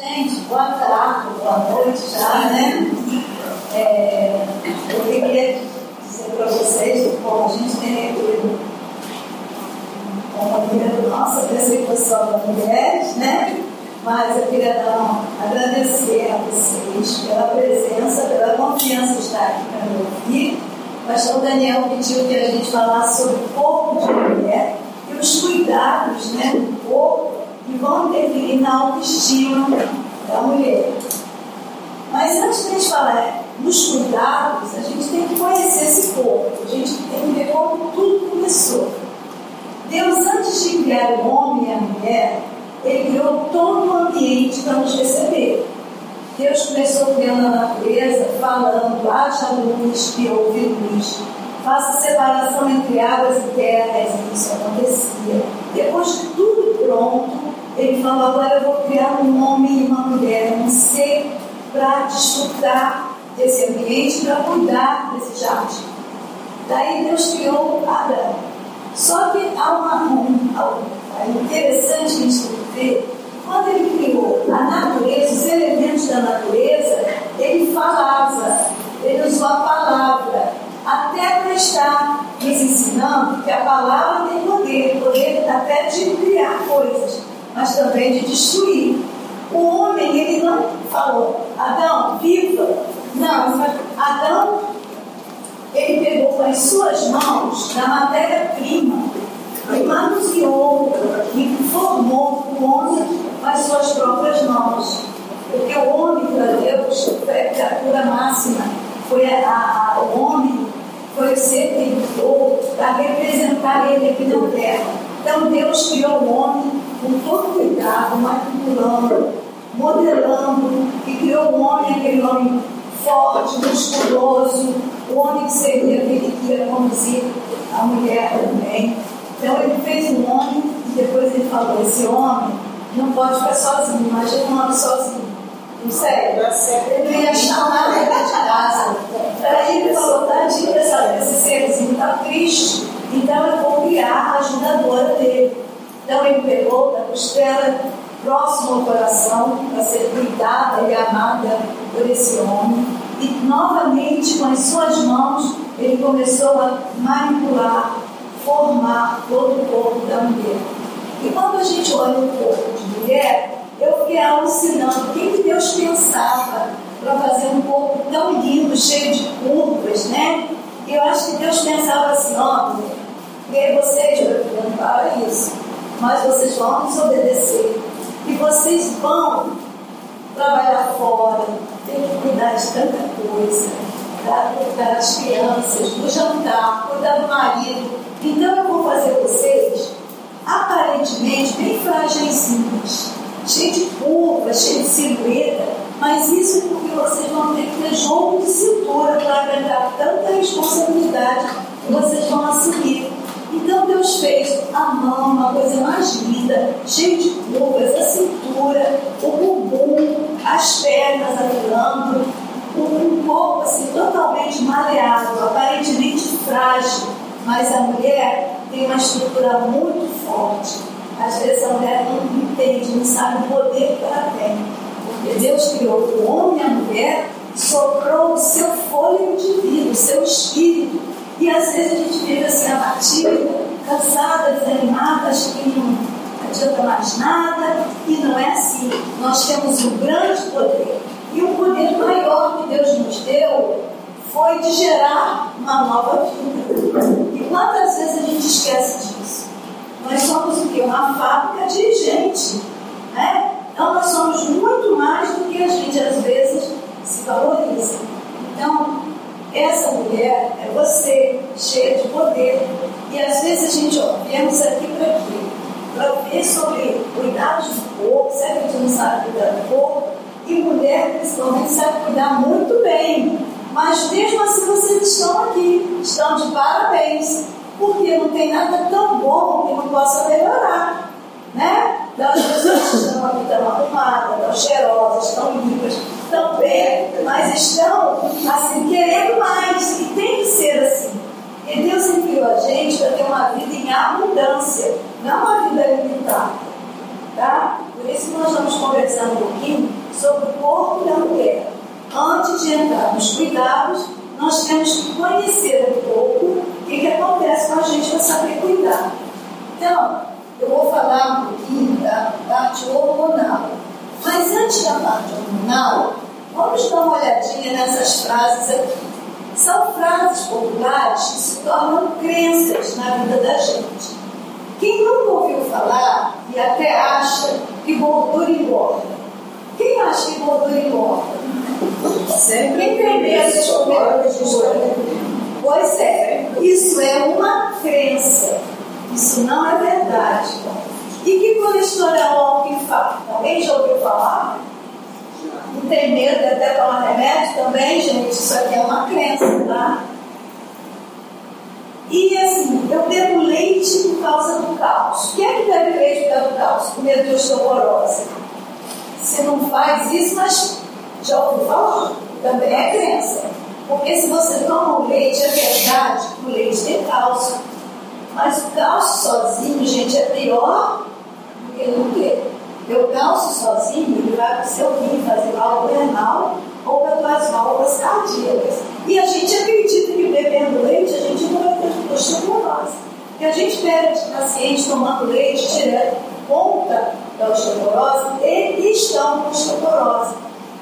Gente, boa tarde, boa noite já, né? É, eu queria dizer para vocês, bom, a gente tem aqui uma primeira nossa persecução das mulheres, né? Mas eu queria dar, agradecer a vocês pela presença, pela confiança de estar aqui para me ouvir. O pastor Daniel pediu que a gente falasse sobre o corpo de mulher e os cuidados né, do corpo que vão interferir na autoestima da mulher. Mas antes de a gente falar nos cuidados, a gente tem que conhecer esse corpo, a gente tem que ver como tudo começou. Deus, antes de criar o homem e a mulher, ele criou todo o ambiente para nos receber. Deus começou criando a natureza, falando, haja luz que houve luz. Faça separação entre águas e terras, e isso acontecia. Depois de tudo pronto, ele falou, agora eu vou criar um homem e uma mulher, um ser para desfrutar desse ambiente, para cuidar desse jardim. Daí Deus criou Adão. Só que há uma, um, algo interessante a gente ver. Quando ele criou a natureza, os elementos da natureza, ele falava, ele usou a palavra, até para estar nos ensinando que a palavra tem poder, poder até de criar coisas, mas também de destruir. O homem, ele não falou, Adão, viva. Não, Adão, ele pegou com as suas mãos da matéria-prima e manuseou e formou o homem com as suas próprias mãos. Porque o homem para Deus foi a criatura máxima, foi a, a, o homem, foi o ser que ele para representar ele aqui na terra. Então Deus criou o homem com todo cuidado, manipulando, modelando, e criou o homem, aquele homem forte, musculoso, o homem que seria aquele que ia conduzir a mulher também. Então ele fez um homem e depois ele falou, esse homem não pode ficar sozinho, imagina um homem sozinho. Não sei, ele não ia chamar ele de casa. Aí ele falou, tadinho dessa, esse serzinho está triste, então eu criar a ajudadora dele. Então ele pegou da costela próximo ao coração para ser cuidada e amada por esse homem. E novamente, com as suas mãos, ele começou a manipular, formar todo o corpo da mulher. E quando a gente olha o corpo de mulher, eu fiquei alucinando o que Deus pensava para fazer um corpo tão lindo, cheio de curvas, né? E eu acho que Deus pensava assim, ó, e aí vocês, não para isso, mas vocês vão nos obedecer. E vocês vão trabalhar fora, tem que cuidar de tanta coisa, tá? cuidar das crianças, do jantar, cuidar do marido. Então eu vou fazer vocês aparentemente bem frágeis, cheios de curvas, cheios de silhueta, mas isso é porque vocês vão ter que ter jogo de cintura para aguentar tanta responsabilidade que vocês vão assumir. Então Deus fez a mão, uma coisa mais linda, cheia de curvas, a cintura, o bumbum, as pernas afilando, um corpo assim totalmente maleável, aparentemente frágil, mas a mulher tem uma estrutura muito forte. Às vezes a mulher não entende, não sabe o poder que ela tem. Porque Deus criou o homem e a mulher, soprou o seu fôlego de vida, o seu espírito e às vezes a gente fica assim abatida, cansada, desanimada, acha que não adianta mais nada. E não é assim. Nós temos um grande poder. E o poder maior que Deus nos deu foi de gerar uma nova vida. E quantas vezes a gente esquece disso? Nós somos o quê? Uma fábrica de gente. Né? Então nós somos muito mais do que a gente às vezes se valoriza. Então, essa mulher é você, cheia de poder. E às vezes a gente, viemos aqui para quê? Para ver sobre cuidados do corpo, que a gente não sabe cuidar do corpo? E mulher, principalmente, sabe cuidar muito bem. Mas mesmo assim vocês estão aqui, estão de parabéns, porque não tem nada tão bom que não possa melhorar. Né? Então, as pessoas estão aqui tão arrumadas, tão cheirosas, tão limpas, tão bem, mas estão assim, querendo mais. E tem que ser assim. E Deus enviou a gente para ter uma vida em abundância, não uma vida limitada. Tá? Por isso que nós vamos conversar um pouquinho sobre o corpo da mulher. Antes de entrar nos cuidados, nós temos que conhecer um pouco o que, que acontece com a gente para saber cuidar. Então, eu vou falar um pouquinho da parte hormonal. Mas antes da parte hormonal, vamos dar uma olhadinha nessas frases aqui. São frases populares que se tornam crenças na vida da gente. Quem nunca ouviu falar e até acha que gordura engorda? Quem acha que gordura engorda? Sempre entender as escolhas Pois é, isso é uma crença. Isso não é verdade. E que colesterol alto infarto? Alguém já ouviu falar? Não tem medo de até tomar remédio também, gente? Isso aqui é uma crença, tá? E assim, eu bebo leite por causa do caos. Quem é que bebe leite por causa do caos? Com medo de osteoporose. Você não faz isso, mas já ouviu falar. Também é crença. Porque se você toma o leite, é verdade que o leite tem cálcio. Mas o cálcio sozinho, gente, é pior do que não ter. Porque o cálcio sozinho, ele vai para o seu rim fazer válvula renal ou para as válvulas cardíacas. E a gente acredita que bebendo leite a gente não vai ter osteoporose. Porque a gente perde pacientes tomando leite direto conta da osteoporose e estão com osteoporose.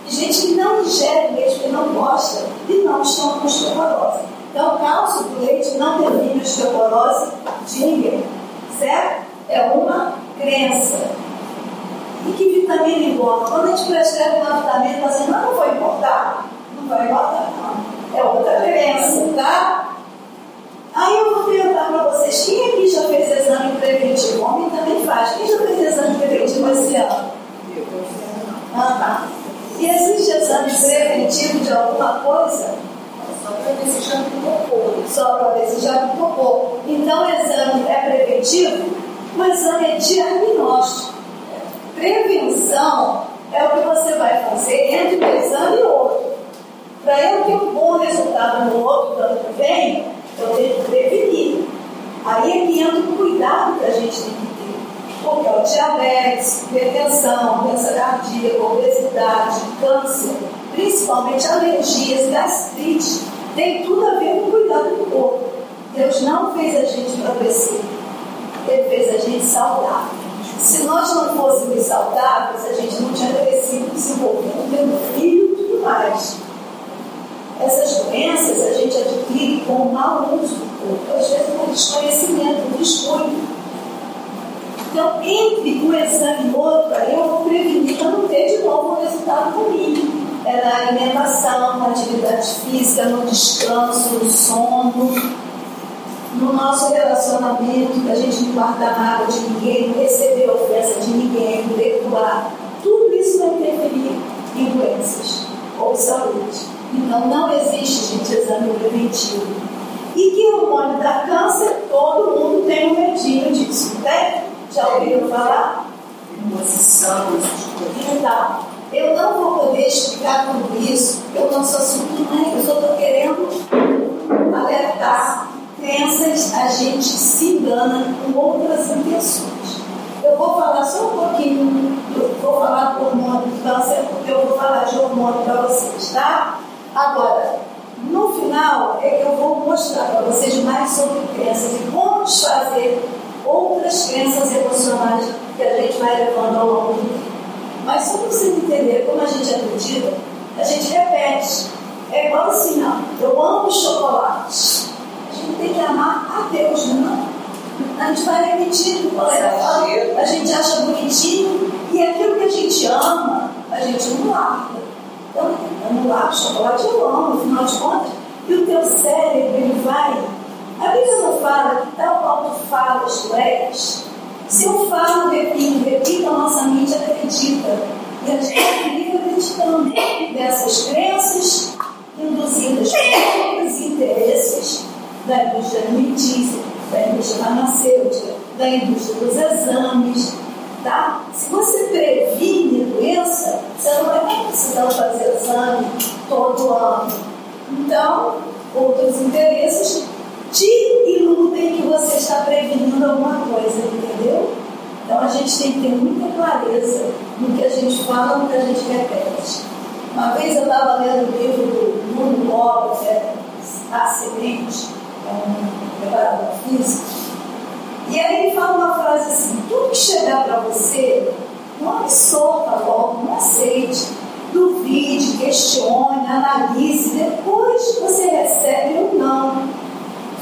E gente que não ingere leite porque não gosta e não estão com osteoporose. Então, o cálcio do leite não previne osteoporose de ninguém. Certo? É uma crença. E que vitamina importa? Quando a gente prescreve uma vitamina, assim, não, não vai importar. Não vai importar, não. É outra crença, tá? Aí eu vou perguntar para vocês, quem aqui já fez exame preventivo? Homem também faz. Quem já fez exame preventivo esse ano? Ah, tá. E existe exame preventivo de alguma coisa? Só para ver se já tocou. Só para ver se já tocou. Então o exame é preventivo? O exame é diagnóstico. Prevenção é o que você vai fazer entre um exame e outro. Para eu ter um bom resultado no outro ano que vem, eu tenho que prevenir. Aí é que entra o cuidado que a gente tem que ter. Porque o diabetes, hipertensão, doença cardíaca, obesidade, câncer, principalmente alergias, gastrite, tem tudo a ver com cuidado do corpo. Deus não fez a gente adoecer, Ele fez a gente saudável. Se nós não fôssemos saudáveis, a gente não tinha crescido, desenvolvido, tendo filho e tudo mais. Essas doenças a gente adquire com o mau uso do corpo, às vezes com desconhecimento, descuido. Então, entre um exame e outro, aí eu vou prevenir para não ter de novo um resultado ruim. É na alimentação, na atividade física, no descanso, no sono, no nosso relacionamento, que a gente não guarda nada de ninguém, não receber ofensa de ninguém, não perdoar. Tudo isso vai interferir em doenças ou saúde. Então, não existe, gente, exame preventivo. E que hormônio dá câncer, todo mundo tem um medinho disso, né? Já ouviram falar? Posição, Então, eu não vou poder explicar tudo isso, eu não sou surpresa, eu só estou querendo alertar crenças, a gente se engana com outras intenções. Eu vou falar só um pouquinho, eu vou falar do hormônio do câncer, porque eu vou falar de hormônio para vocês, tá? Agora, no final é que eu vou mostrar para vocês mais sobre crenças e como desfazer outras crenças emocionais que a gente vai levando ao longo do tempo. Mas só para vocês entenderem como a gente acredita, a gente repete. É igual assim, ó, eu amo chocolate. A gente tem que amar a Deus, não? A gente vai repetindo, o colega fala, a gente acha bonitinho, e aquilo que a gente ama, a gente não larga. Então, eu não largo chocolate, eu amo, afinal de contas, e o teu cérebro, ele vai. A Bíblia não fala que tal qual tu falas, tu és. Se eu falo, repito, repito, a nossa mente acredita. E a gente fica acreditando dessas crenças induzidas outros interesses da indústria alimentícia, da indústria farmacêutica, da indústria dos exames. Tá? Se você previne doença, você não vai precisar fazer exame todo ano. Então, outros interesses te iludem que você está prevenindo alguma coisa, entendeu? Então a gente tem que ter muita clareza fala, muita gente repete. Uma vez eu estava lendo o livro do Nuno Lopes, é A Semente, é um preparador físico, e aí ele fala uma frase assim: tudo que chegar para você, não absorva logo, não aceite. Duvide, questione, analise, depois você recebe ou não.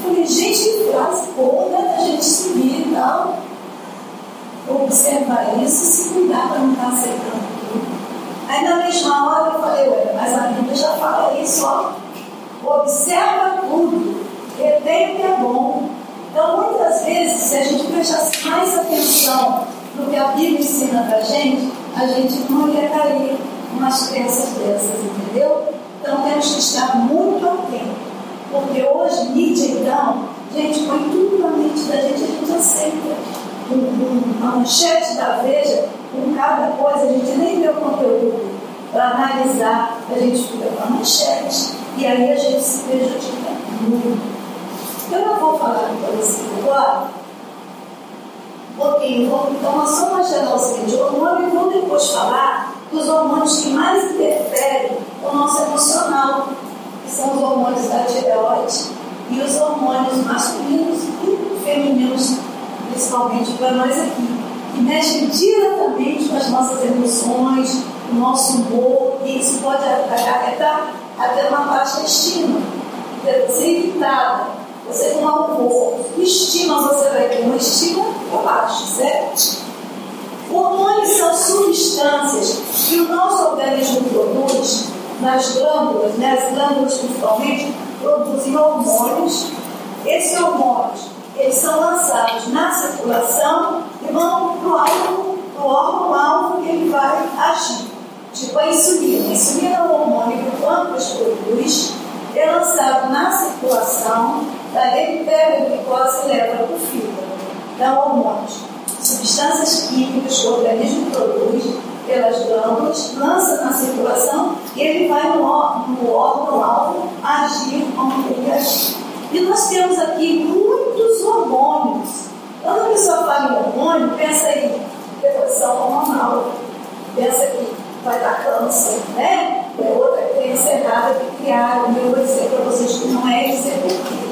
Falei, gente, que frase boa, né? Da gente subir e tal. Observar isso e se cuidar para não estar aceitando tudo. Aí na mesma hora eu falei, ué, mas a Bíblia já fala isso, ó. Observa tudo, retém o que é bom. Então, muitas vezes, se a gente prestasse mais atenção no que a Bíblia ensina para a gente, a gente não ia cair umas crenças dessas, entendeu? Então temos que estar muito atento. Porque hoje, mídia, então, gente, põe tudo na mente da gente, a gente aceita. Um, um, uma manchete da Veja, com cada coisa, a gente nem vê o conteúdo para analisar, a gente fica com a manchete. E aí a gente se prejudica muito. Eu não vou falar para vocês agora, pouquinho, vou tomar só uma geralzinha de hormônio e vou depois falar dos hormônios que mais interferem com o nosso emocional, que são os hormônios da tireoide e os hormônios masculinos e femininos, principalmente para nós aqui, que mexem diretamente com as nossas emoções, o nosso humor, e isso pode acarretar até uma baixa estima, irritada, você com mau humor, estima você vai ter uma estima para baixo, certo? Hormônios são substâncias que o nosso organismo produz nas glândulas, né? as glândulas principalmente, produzem hormônios. Esses hormônios, eles são lançados na circulação e vão para o órgão-alvo que ele vai agir. Tipo a insulina. A insulina é um hormônio que o pâncreas produz, é lançado na circulação, daí ele pega a glicose e leva para o fígado. Então, hormônios substâncias químicas que o organismo produz pelas glândulas, lança na circulação e ele vai no, órgão-alvo agir como ele agir. E nós temos aqui muitos hormônios. Quando a pessoa fala em hormônio, pensa em depressão hormonal, pensa que vai dar câncer, né? É outra crença errada que criaram. Eu vou dizer para vocês que não é isso, é porque.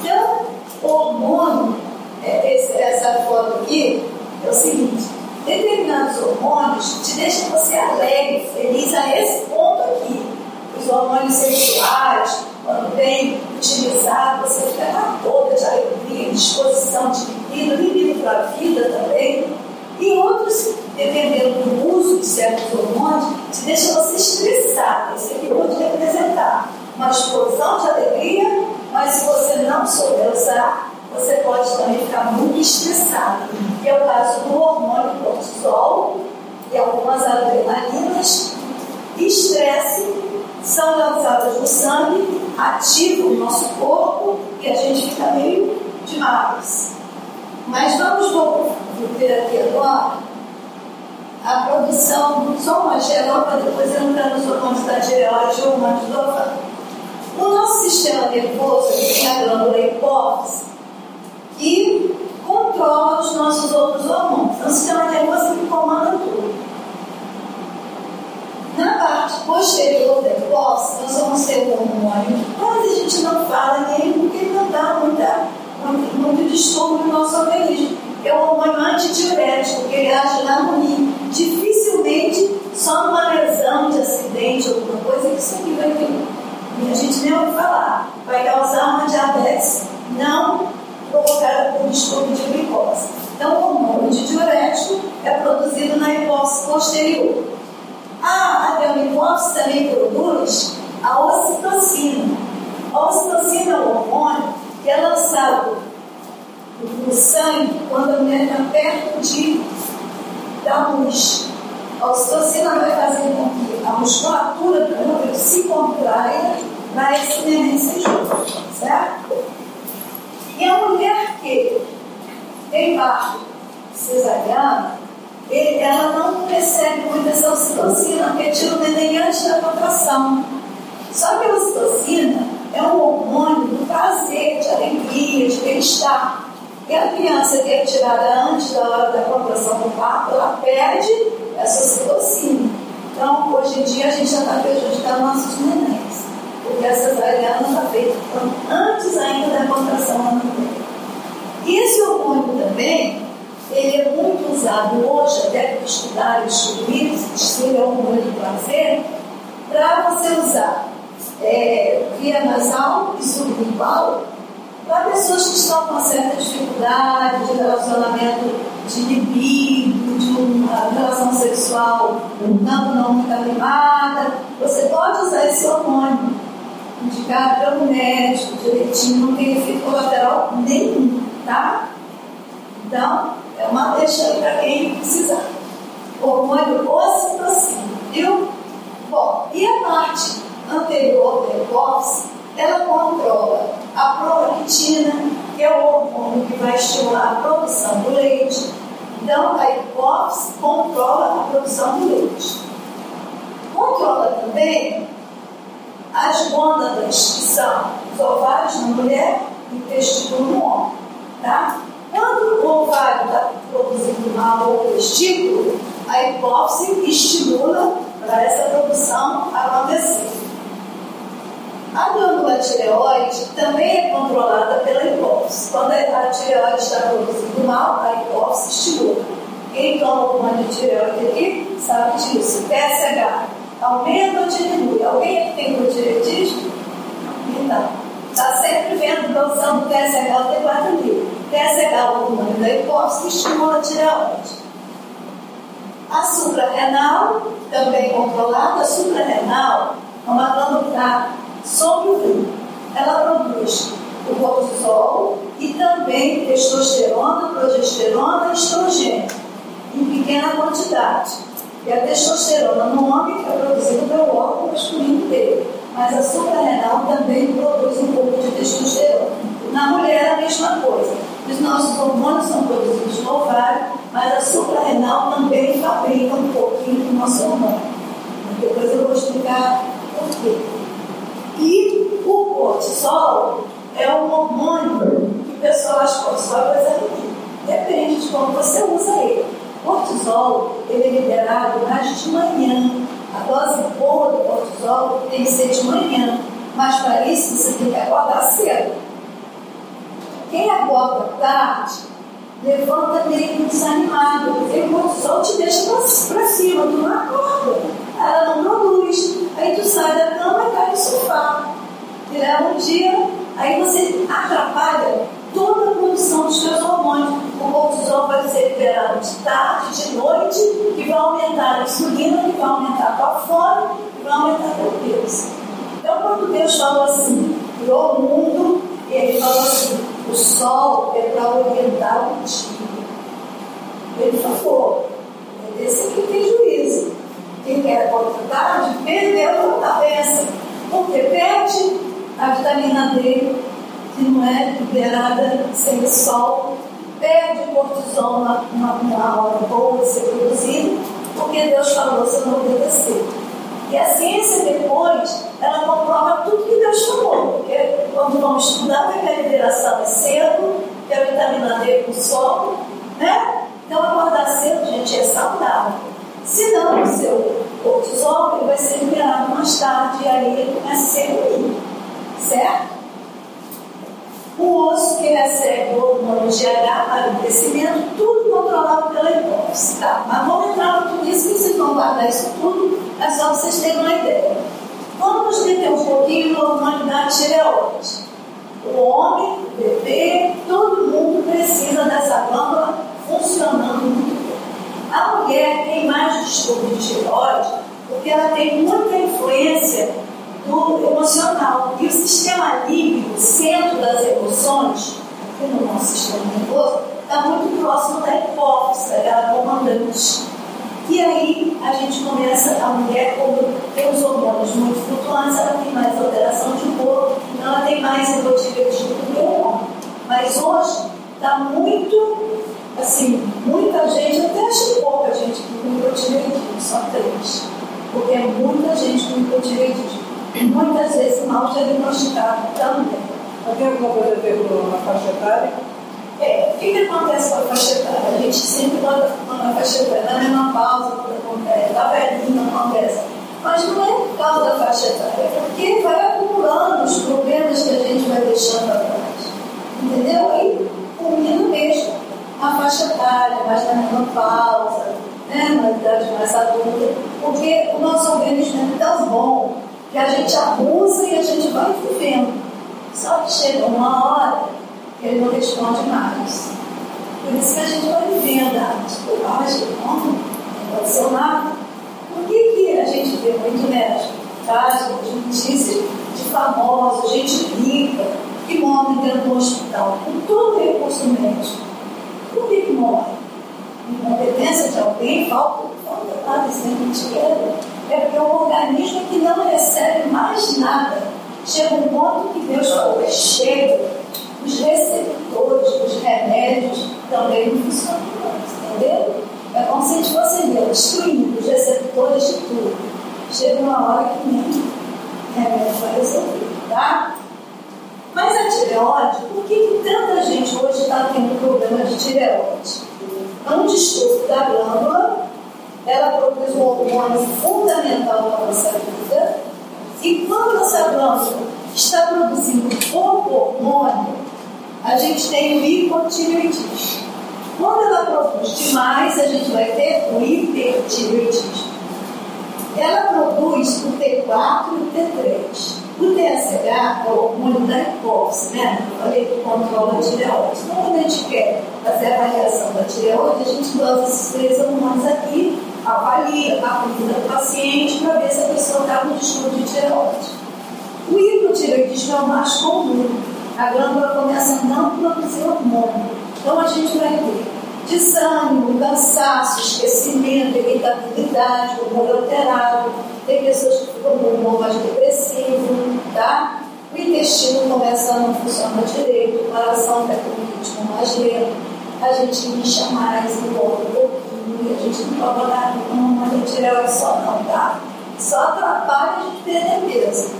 Então, o hormônio é, esse, essa foto aqui é o seguinte: determinados hormônios te deixam você alegre, feliz a esse ponto aqui. Os hormônios sexuais, quando bem utilizado, você fica na toda de alegria, disposição de vida, libido para a vida também. E outros, dependendo do uso de certos hormônios, te deixam você estressado. Esse aqui pode representar uma explosão de alegria, mas se você não souber usar, você pode também ficar muito estressado, que é o caso do hormônio cortisol e algumas adrenalinas. Estresse são lançadas no sangue, ativam o nosso corpo e a gente fica meio demais. Mas vamos ver aqui agora a produção, só uma geral para depois entrar nos hormônios da tireoide ou do o nosso sistema nervoso tem a glândula hipófise, e controla os nossos outros hormônios. Então, o sistema nervoso que comanda tudo. Na parte posterior da hipófise, nós vamos ter o hormônio, mas a gente não fala nele porque não dá muita, muito, muito distúrbio no nosso organismo. É o hormônio antidiurético, que ele age no rim. Dificilmente, só numa lesão de acidente, alguma coisa, que isso aqui vai vir. E a gente nem ouve falar. Vai causar uma diabetes não provocada por distúrbio de glicose. Então, o hormônio de diurético é produzido na hipófise posterior. A adenohipófise também produz a ocitocina. A ocitocina é um hormônio que é lançado no sangue quando a mulher está perto de, da luz. A ocitocina vai fazer com que a musculatura do útero se contraia para esse neném certo? E a mulher que tem parto cesariano, ela não recebe muita essa ocitocina, porque tira o neném antes da contração. Só que a ocitocina é um hormônio do prazer, de alegria, de bem-estar. E a criança que é tirada antes da hora da contração do parto, ela perde essa citocina. Então, hoje em dia, a gente já está prejudicando nossos nenéns, porque essa cesariana está feita antes ainda da contração. E esse hormônio também, ele é muito usado hoje, até para estudar e descobrir se ele é um hormônio do prazer, para você usar é, via nasal e sublingual para pessoas que estão com certa dificuldade de relacionamento de libido, de uma relação sexual não, não muito animada, você pode usar esse hormônio indicado pelo médico direitinho, não tem efeito colateral nenhum, tá? Então, é uma deixa aí para quem precisar. Hormônio ocitocina, viu? Bom, e a parte anterior da hipófise, ela controla a prolactina, que é o hormônio que vai estimular a produção do leite. Então, a hipófise controla a produção do leite. Controla também as gônadas, que são os ovários na mulher e o testículo no homem. Tá? Quando o ovário está produzindo mal ou testículo, a hipófise estimula para essa produção acontecer. A glândula tireoide também é controlada pela hipófise. Quando a tireoide está produzindo mal, a hipófise estimula. Quem toma hormônio de tireoide aqui sabe disso. TSH aumenta ou diminui? Alguém aqui tem hipotireoidismo? Então, está sempre vendo produção do TSH o T4 mil. TSH, o hormônio da hipófise, estimula a tireoide. A suprarrenal, também controlada, a suprarrenal é uma glândula que está sobre o rim. Ela produz o cortisol e também testosterona, progesterona e estrogênio, em pequena quantidade. E a testosterona no homem é produzida pelo órgão masculino dele, mas a suprarrenal também produz um pouco de testosterona. Na mulher é a mesma coisa. Os nossos hormônios são produzidos no ovário, mas a suprarrenal também fabrica um pouquinho do nosso hormônio. Depois eu vou explicar por quê. E o cortisol é um hormônio que o pessoal acha que cortisol é coisa ruim. Depende de como você usa ele. Cortisol ele é liberado mais de manhã. A dose boa do cortisol tem que ser de manhã. Mas para isso você tem que acordar cedo. Quem acorda tarde, levanta meio desanimado, porque o cortisol te deixa para cima, tu não acorda. Ela não produz. Aí tu sai da cama e cai no sofá. E leva um dia, aí você atrapalha toda a produção dos seus hormônios. O cortisol vai ser liberado de tarde, de noite, que vai aumentar a insulina, que vai aumentar a tua fome, que vai aumentar teu peso. Então, quando Deus falou assim, criou o mundo, e ele falou assim, o sol é para orientar o dia. Ele falou, é desse que tem juízo. Quem quer tarde, perdeu a benção. Porque perde a vitamina D, que não é liberada sem o sol, perde o cortisol na, na, hora boa de ser produzido, porque Deus falou, você não obedecer. E a ciência depois, ela comprova tudo que Deus falou, porque quando vamos estudar, que a liberação é cedo, que a vitamina D com sol, né? Então acordar cedo, gente, é saudável. Se não, o seu cortisol vai ser liberado mais tarde e aí ele começa a ser ruim, certo? O osso que recebe o hormônio GH para o crescimento, tudo controlado pela hipófise, tá? Mas vamos entrar no tudo isso, que vocês vão guardar isso tudo, é só vocês terem uma ideia. Vamos entender um pouquinho do hormônio tireoide. O homem, o bebê, todo mundo precisa dessa glândula funcionando. A mulher tem mais distúrbio de tireoide porque ela tem muita influência do emocional. E o sistema límbico, centro das emoções, aqui no nosso sistema nervoso, está muito próximo da hipófise, daquela comandante. E aí a gente começa, a mulher, quando tem os hormônios muito flutuantes, ela tem mais alteração de humor, então ela tem mais emotividade do que o homem. Mas hoje está muito, assim, muita gente, até acho pouca gente com hipotireoidismo, só três. Porque é muita gente com hipotireoidismo muitas vezes mal diagnosticado também. Mas tem alguma coisa a ver com a faixa etária? É, o que, que acontece com a faixa etária? A gente sempre bota a faixa etária na mesma pausa quando acontece, da velhinha acontece. Mas não é por causa da faixa etária, é porque vai acumulando os problemas que a gente vai deixando atrás. Entendeu? Aí culmina mesmo a faixa etária, mais na menopausa, né, na idade mais adulta, porque o nosso organismo é tão bom que a gente abusa e a gente vai vivendo. Só que chega uma hora que ele não responde mais. Por isso que a gente vai vivendo, ah, bobagem, não, aconteceu nada. Por que, que a gente vê muito né, casos de notícias de famosos, gente rica, que morre dentro do hospital, com todo o recurso médico? Por que, que morre? Incompetência de alguém, falta, falta nada, isso é. É porque o organismo é que não recebe mais nada. Chega um ponto que Deus falou, chega. Os receptores dos remédios também não funcionam mais, entendeu? É como se a gente fosse destruindo os receptores de tudo. Chega uma hora que nem remédio vai resolver, tá? Mas a tireoide, por que, que tanta gente hoje está tendo problema de tireoide? É um distúrbio da glândula, ela produz um hormônio fundamental para a nossa vida, e quando essa glândula está produzindo pouco hormônio, a gente tem o hipotireoidismo. Quando ela produz demais, a gente vai ter o hipertireoidismo. Ela produz o T4 e o T3. O TSH é o hormônio da hipófise, né? Eu falei que controla a tireoide. Então, quando a gente quer fazer a avaliação da tireoide, a gente usa esses três hormônios aqui, avalia a vida do paciente para ver se a pessoa está com distúrbio de tireoide. O hipotireoidismo é o mais comum. A glândula começa a não produzir hormônio. Então, a gente vai ter desânimo, cansaço, esquecimento, irritabilidade, humor alterado. Tem pessoas que ficam com humor mais depressivo, tá? O intestino começa a não funcionar direito, o coração está com o ritmo mais lento, a gente incha mais, engorda um pouquinho, a gente não toma nada, não, a gente é só não, tá? Só atrapalha a gente perder peso.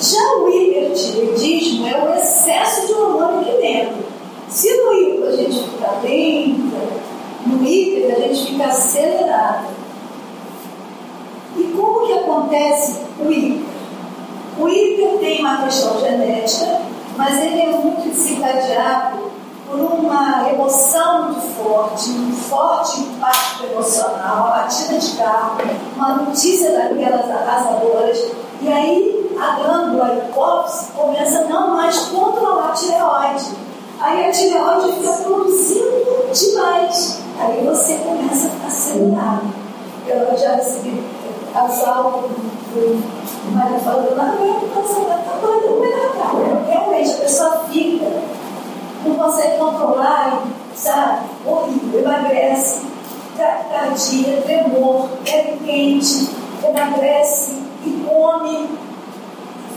Já o hipertireoidismo é o excesso de hormônio aqui dentro. Se no hipo a gente fica lenta, no hiper a gente fica acelerado. E como que acontece o hiper? O hiper tem uma questão genética, mas ele é muito desencadeado por uma emoção muito forte, um forte impacto emocional, uma batida de carro, uma notícia daquelas arrasadoras, e aí a glândula hipófise começa a não mais controlar a tireoide. Aí a tireoide fica produzindo demais. Aí você começa a acelerar. Eu já recebi casal do marido falando, não aguento, você está doida, não vai Realmente, a pessoa fica, não consegue controlar, sabe? Horrível, emagrece, taquicardia, tremor, pele quente, emagrece e come.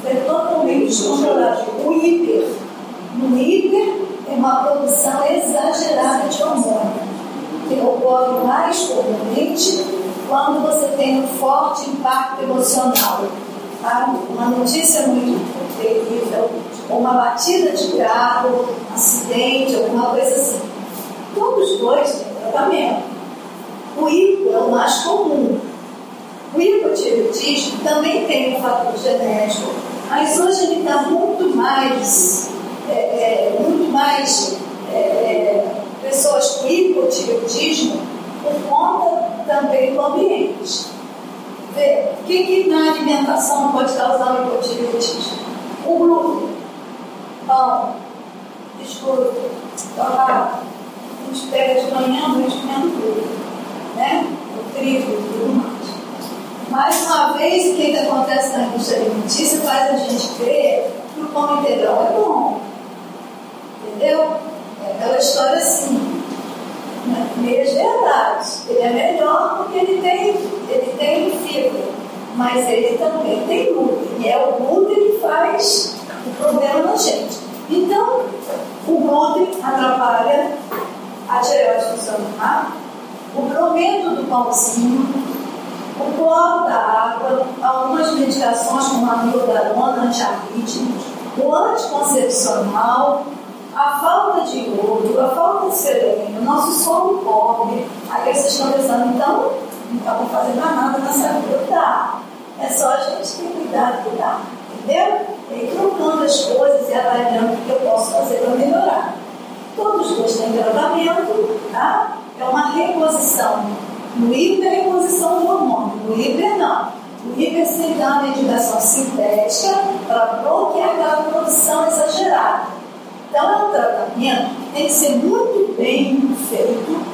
É totalmente descontrolado. O hiper. No hiper, é uma produção exagerada de hormônio, que ocorre mais comumente quando você tem um forte impacto emocional. Tá? Uma notícia muito terrível, uma batida de carro, um acidente, alguma coisa assim. Todos os dois têm tratamento. O hipo é o mais comum. O hipotireoidismo também tem um fator genético, mas hoje ele está muito mais é, é, muito mais é, é, pessoas com hipotireoidismo por conta também do ambiente. O que, que na alimentação pode causar o hipotireoidismo? O glúten, pão, biscoito, torrado. A gente pega de manhã, a gente comendo tudo, né? O trigo tudo mais. Mais uma vez, o que, que acontece na indústria alimentícia faz a gente crer que o pão integral é bom. Entendeu? É aquela história assim. Né? Meias verdades. Ele é melhor porque ele tem, ele tem fibra. Mas ele também tem glúten. E é o glúten que faz o problema na gente. Então, o glúten atrapalha a tireoide funcionar, o brometo do pãozinho, o cloro da água, algumas medicações como a miodarona, antiarrítmicos, o anticoncepcional, a falta de iodo, a falta de selênio, o nosso solo pobre, aí vocês estão pensando, então, não estamos fazendo nada nessa vida. Tá. É só a gente ter cuidado, cuidar. Entendeu? E trocando as coisas e avaliando o que eu posso fazer para melhorar. Todos os dois têm tratamento, tá? É uma reposição. No hiper, reposição do hormônio. No hiper, não. O hiper se dá uma medicação sintética para bloquear aquela produção exagerada. Então, é um tratamento que tem que ser muito bem feito,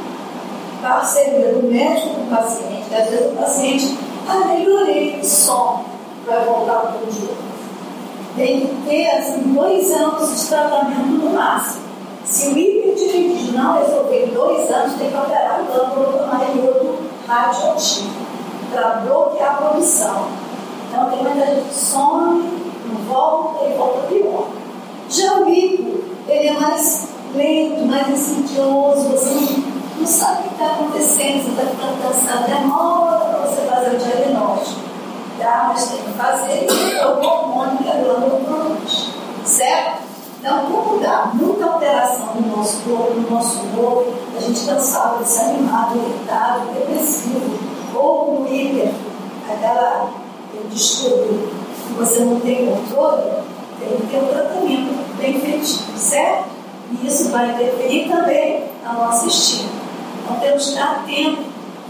parceria do médico com o paciente. Às vezes o paciente, ah, melhorei o som, vai voltar para o jogo. Tem que ter, assim, dois anos de tratamento no máximo. Se o hipertireoidismo não resolver em dois anos, tem que operar a glândula do iodo radioativo para bloquear a produção. Então, tem muita gente que some, não volta e volta pior. Já o hipo, ele é mais lento, mais insidioso, você não sabe o que está acontecendo, você está ficando cansado, demora para você fazer o diagnóstico. Tá? Mas tem que fazer é o hormônio que a glândula produz. Certo? Então, como dá muita alteração no nosso corpo, no nosso humor, a gente cansado, desanimado, irritado, depressivo, ou no hiper, aquela distúrbio que você não tem controle, tem que ter um tratamento bem feito, certo? E isso vai interferir também na nossa estima. Então temos que estar atentos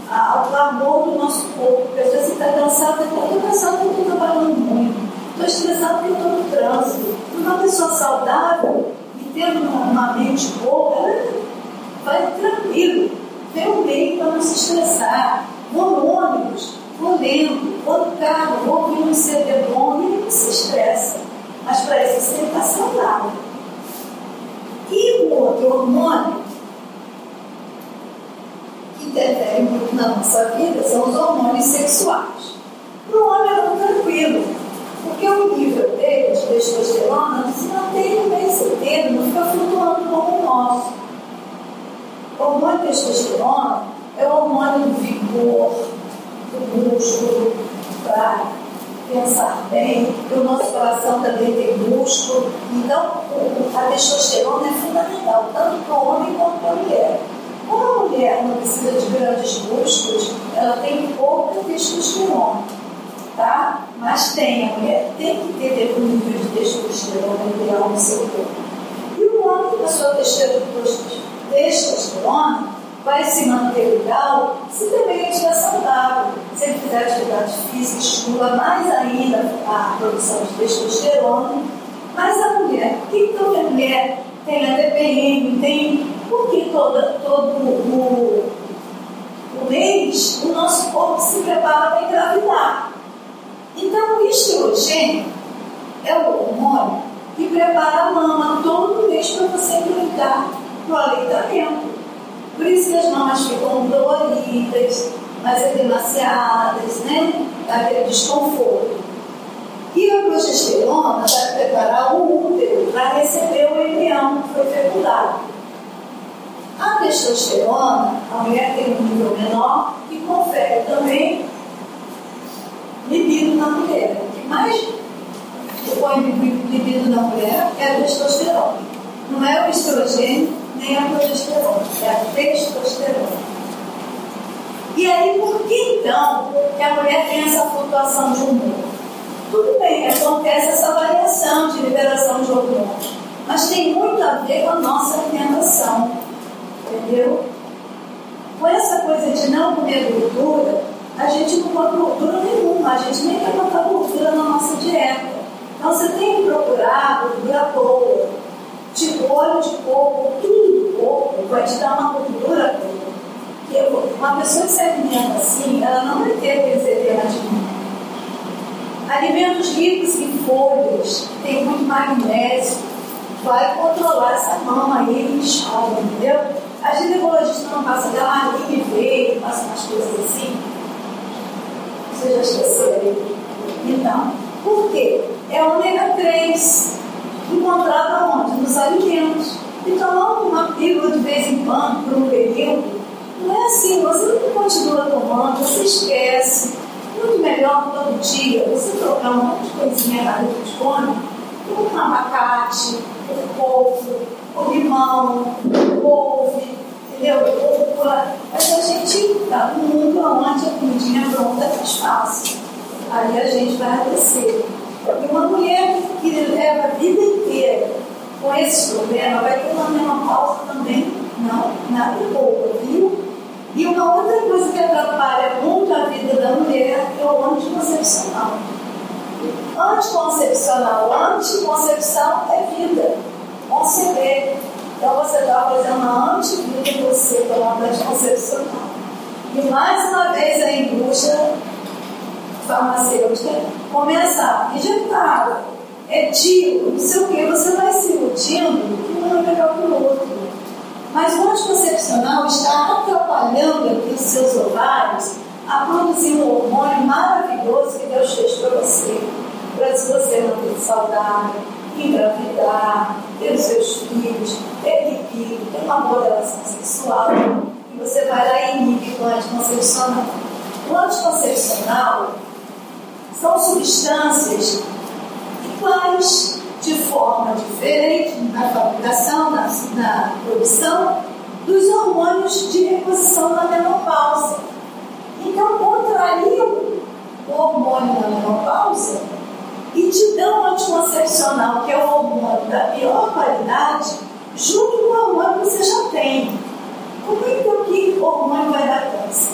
ao clamor do nosso corpo, porque às vezes você está cansado, você está cansado porque estou trabalhando muito, estou estressado porque estou no trânsito. Uma pessoa saudável e tendo uma mente boa, ela vai tranquilo, tem um meio para não se estressar. Vou no ônibus, vou lendo, vou no carro, vou ouvir um CD bom e não se estressa. Mas tem que estar saudável. E o outro hormônio que interfere muito na nossa vida são os hormônios sexuais. Para o homem é muito tranquilo, porque o nível dele de testosterona se mantém no meio centeiro, não fica flutuando como o nosso. O hormônio testosterona é o hormônio do vigor, do músculo, para pensar bem, que o nosso coração também tem músculo. Então, a testosterona é fundamental, tanto para o homem quanto para a mulher. Como a mulher não precisa de grandes músculos, ela tem pouca testosterona. Tá? Mas tem, a mulher tem que ter um nível de testosterona ideal no seu corpo. E o homem com a sua testosterona vai se manter legal se também ele estiver saudável. Se ele fizer atividade física, estimula mais ainda a produção de testosterona. Mas a mulher, por que toda mulher tem a TPM, tem. Porque toda, todo o, o mês o nosso corpo se prepara para engravidar. Então o estrogênio é o hormônio que prepara a mama todo mês para você engravidar no aleitamento. Por isso que as mamas ficam doloridas, mais edemaciadas, né? Aquele desconforto. E a progesterona vai preparar o útero para receber o embrião que foi fecundado. A testosterona, a mulher tem um nível menor e confere também libido na mulher. O que mais põe libido na mulher é a testosterona. Não é o estrogênio nem a progesterona, é a testosterona. E aí, por que então que a mulher tem essa flutuação de humor? Tudo bem, acontece essa variação de liberação de hormônios, mas tem muito a ver com a nossa alimentação, entendeu? Com essa coisa de não comer gordura, a gente não come gordura nenhuma, a gente nem quer botar gordura na nossa dieta. Então você tem que procurar gordura boa, tipo óleo de coco, tudo do coco vai te dar uma gordura boa. Uma pessoa que se alimenta assim, ela não vai ter edemas de mão. Alimentos ricos em folhas, tem muito magnésio, vai controlar essa mão aí inchada, entendeu? A ginecologistas não passa dela e veio, passa umas coisas assim. Você já esqueceu? Então, por quê? É ômega 3 encontrada onde? Nos alimentos. E tomar uma pílula de vez em quando, por um período, não é assim, você não continua tomando, você esquece. Muito melhor todo dia você trocar um monte de coisinha na come, um abacate, um couve, o limão, o couve, entendeu? Rúcula. Mas a gente está num mundo onde a comidinha pronta é mais fácil. Aí a gente vai adoecer. E uma mulher que leva a vida inteira com esse problema vai ter uma menopausa também, não, nada boa, viu? E uma outra coisa que atrapalha muito a vida da mulher é o anticoncepcional. Anticoncepcional, anticoncepção é vida, conceber. Então você está fazendo uma antivida você tomando anticoncepcional. E mais uma vez a indústria farmacêutica começa a injetar é tiro, não sei o que, você vai se iludindo que um é melhor que o outro. Mas o anticoncepcional está atrapalhando aqui os seus ovários a produzir um hormônio maravilhoso que Deus fez para você. Para se você manter saudável, engravidar, ter os seus filhos, ter libido, ter uma boa relação sexual. E você vai lá e inibe com o anticoncepcional. O anticoncepcional são substâncias iguais, de forma diferente na fabricação, na, na produção, dos hormônios de reposição da menopausa. Então, contrariam o hormônio da menopausa e te dão um anticoncepcional, que é o hormônio da pior qualidade, junto com o hormônio que você já tem. Como é que o hormônio vai dar câncer?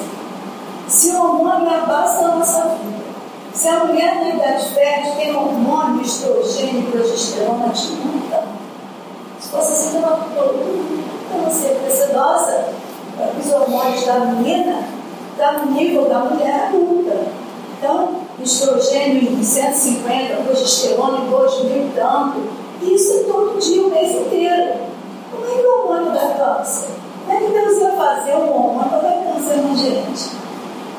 Se o hormônio é a base da nossa vida. Se a mulher na idade fértil tem hormônio, estrogênio progesterona, te muda. Se fosse assim, uma então você é sedosa, os hormônios da menina, está no nível da mulher adulta. Então, estrogênio em 150, progesterona em 2 mil tanto. Isso é todo dia, o mês inteiro. Como é que o hormônio dá câncer? Como é que Deus ia fazer um hormônio para dar câncer na gente?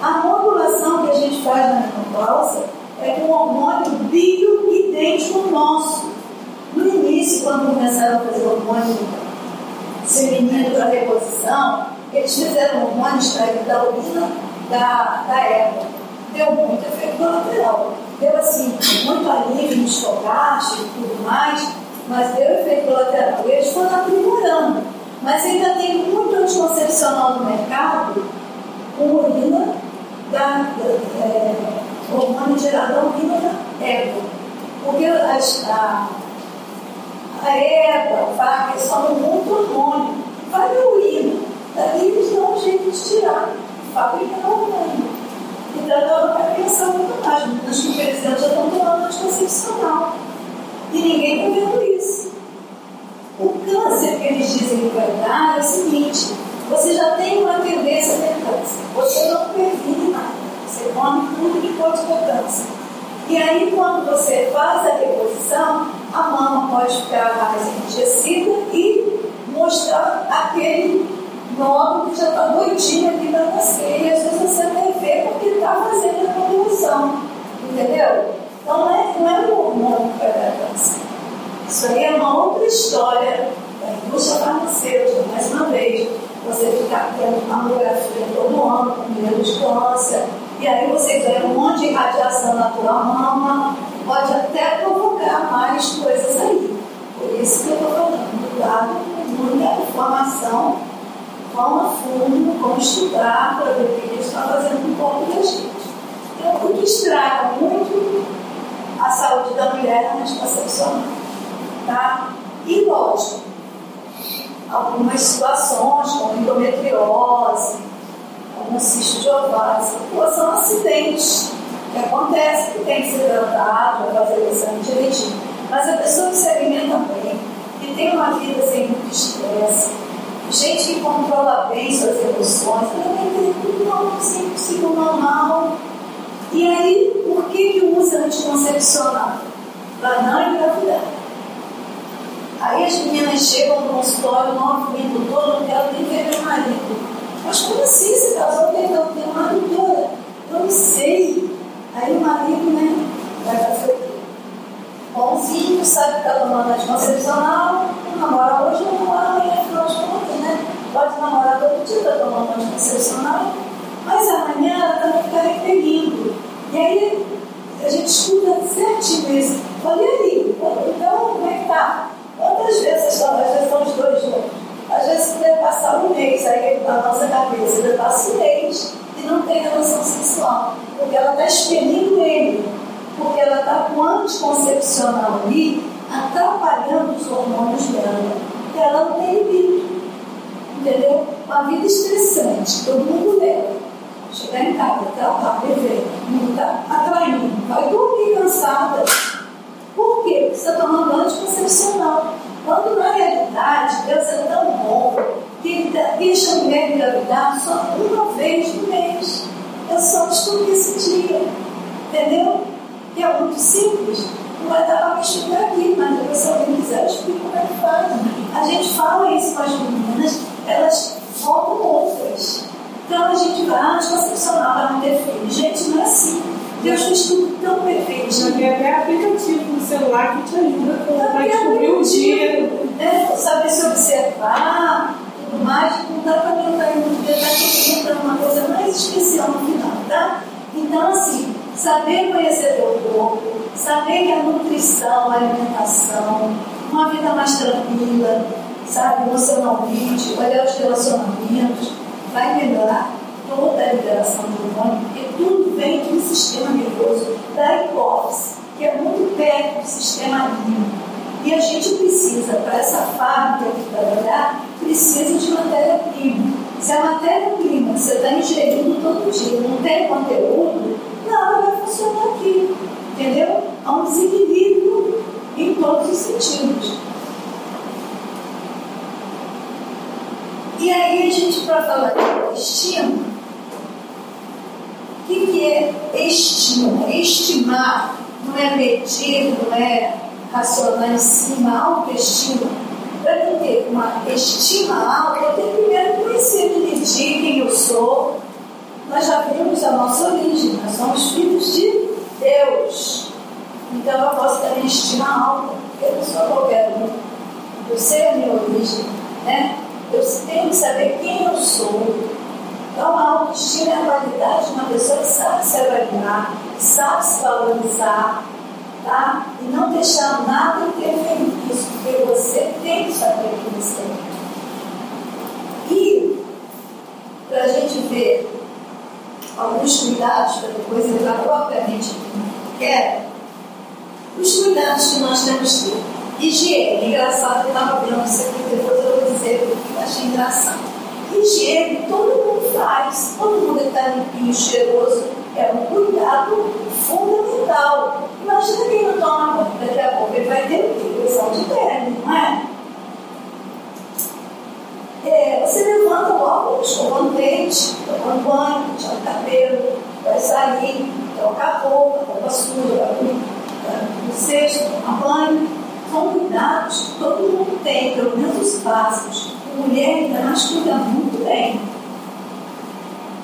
A modulação que a gente faz na menopausa é com um hormônio bio idêntico ao nosso. No início, quando começaram a fazer hormônio feminino para reposição, eles fizeram hormônio extraído da urina da, da égua. Deu muito efeito colateral. Deu assim, muito alívio estocástico e tudo mais, mas deu efeito colateral. E eles foram aprimorando. Mas ainda tem muito anticoncepcional no mercado com urina da é, hormônio gerado da urina da égua. Porque as, a, a égua, a vaca, falam muito hormônio. Vai urina. Daí eles dão um jeito de tirar. Fabrica hormônio. Então ela vai pensar muito mais. Meninas que, por já estão tomando anticoncepcional. E ninguém está vendo isso. O câncer que eles dizem que vai dar é o seguinte você já tem uma tendência a ter câncer. Você não previne nada. Você come tudo que pode ter câncer. E aí, quando você faz a reposição, a mama pode ficar mais enrijecida e mostrar aquele nódulo que já está doidinho aqui para você. E às vezes você nem vê porque está fazendo a revolução. Entendeu? Então não é, não é o hormônio vai dar câncer. Isso aí é uma outra história da indústria farmacêutica, mais uma vez você ficar tendo mamografia todo ano com medo de câncer, e aí você ganha um monte de radiação na tua mama, pode até provocar mais coisas aí. Por isso que eu estou falando, cuidado com muita informação, vão a fundo, vão estudar para ver o que está fazendo com o corpo da gente. Então, o que estraga muito a saúde da mulher é anticoncepcional. Tá? E lógico, algumas situações, como endometriose, algum cisto de ovário, são acidentes que acontecem, que tem que ser tratado, fazer o exame direitinho. Mas a pessoa que se alimenta bem, que tem uma vida sem muito estresse, gente que controla bem suas emoções, ela vai ter tudo normal, ciclo normal. E aí, por que, que usa anticoncepcional? Para não engravidar. Aí as meninas chegam no consultório, novinha, doutora, não quero nem ver meu marido. Mas como assim se casou perdão? Tem uma doutora. Eu não sei. Aí o marido, né, vai fazer? Bonzinho, sabe que está tomando anticoncepcional, namora hoje, não namora amanhã, afinal de contas, né? Pode namorar todo dia, está tomando anticoncepcional, mas amanhã ela também fica repelindo. E aí a gente escuta certinho isso. Olha ali, então como é que está? Quantas vezes estamos, às vezes são os dois juntos, às vezes deve passar um mês aí tá na nossa cabeça, deve passar um mês e não tem relação sexual, porque ela está expelindo ele, porque ela está com o anticoncepcional ali, atrapalhando os hormônios dela, porque ela não tem libido. Entendeu? Uma vida estressante, todo mundo leva. Chegar em casa, tá, tá, bebê, não está atraindo, vai dormir cansada. Por quê? Porque está tomando anticoncepcional. Quando na realidade Deus é tão bom que Ele deixa a mulher engravidar só uma vez no mês. Eu só descobri esse dia. Entendeu? Que é muito simples. Não vai dar para explicar aqui, mas depois se alguém quiser, eu explico como é que faz. A gente fala isso com as meninas, elas voltam outras. Então a gente vai, ah, anticoncepcional para não ter filho. Gente, não é assim. Deus fez tudo tão perfeito. Já tem até aplicativo no celular que te ajuda a descobrir o dia. É, saber se observar, tudo mais. Não dá para botar no dia, está entrando uma coisa mais especial no final, tá? Então, assim, saber conhecer teu corpo, saber que a nutrição, a alimentação, uma vida mais tranquila, sabe, emocionalmente, olhar os relacionamentos, vai melhorar toda a liberação do hormônio, porque tudo vem do sistema nervoso da hipófise, que é muito perto do sistema límbico. E a gente precisa, para essa fábrica aqui trabalhar, precisa de matéria-prima. Se a matéria-prima que você está ingerindo todo dia não tem conteúdo, nada vai funcionar aqui. Entendeu? Há um desequilíbrio em todos os sentidos. E aí a gente, para falar de estímulo, o que, que é estímulo? Estimar não é medir, não é racionar em cima, autoestima. Para eu ter uma estima alta, eu tenho primeiro que conhecer, medir quem eu sou. Nós já vimos a nossa origem, nós somos filhos de Deus. Então eu posso ter uma estima alta, eu não sou qualquer um. Eu sei a minha origem, né? Eu tenho que saber quem eu sou. Então, a autoestima é a qualidade de uma pessoa que sabe se avaliar, sabe se valorizar, tá? E não deixar nada interferir nisso, porque você tem que saber quem você é. E, para a gente ver alguns cuidados, para depois entrar propriamente que quer, os cuidados que nós temos que ter. Higiene, engraçado, eu estava vendo isso aqui, depois eu vou dizer o que achei engraçado. Higiene, todo mundo faz, todo mundo está limpinho, cheiroso, é um cuidado fundamental. Imagina quem não toma banho, daqui a pouco ele vai ter infecção de pele, não é? é? Você levanta logo, escovando dente, tomando banho, tirando cabelo, vai sair, trocar roupa, roupa suja, no cesto, tomar banho são cuidados que todo mundo tem, pelo menos os básicos. A mulher ainda mais cuida muito bem.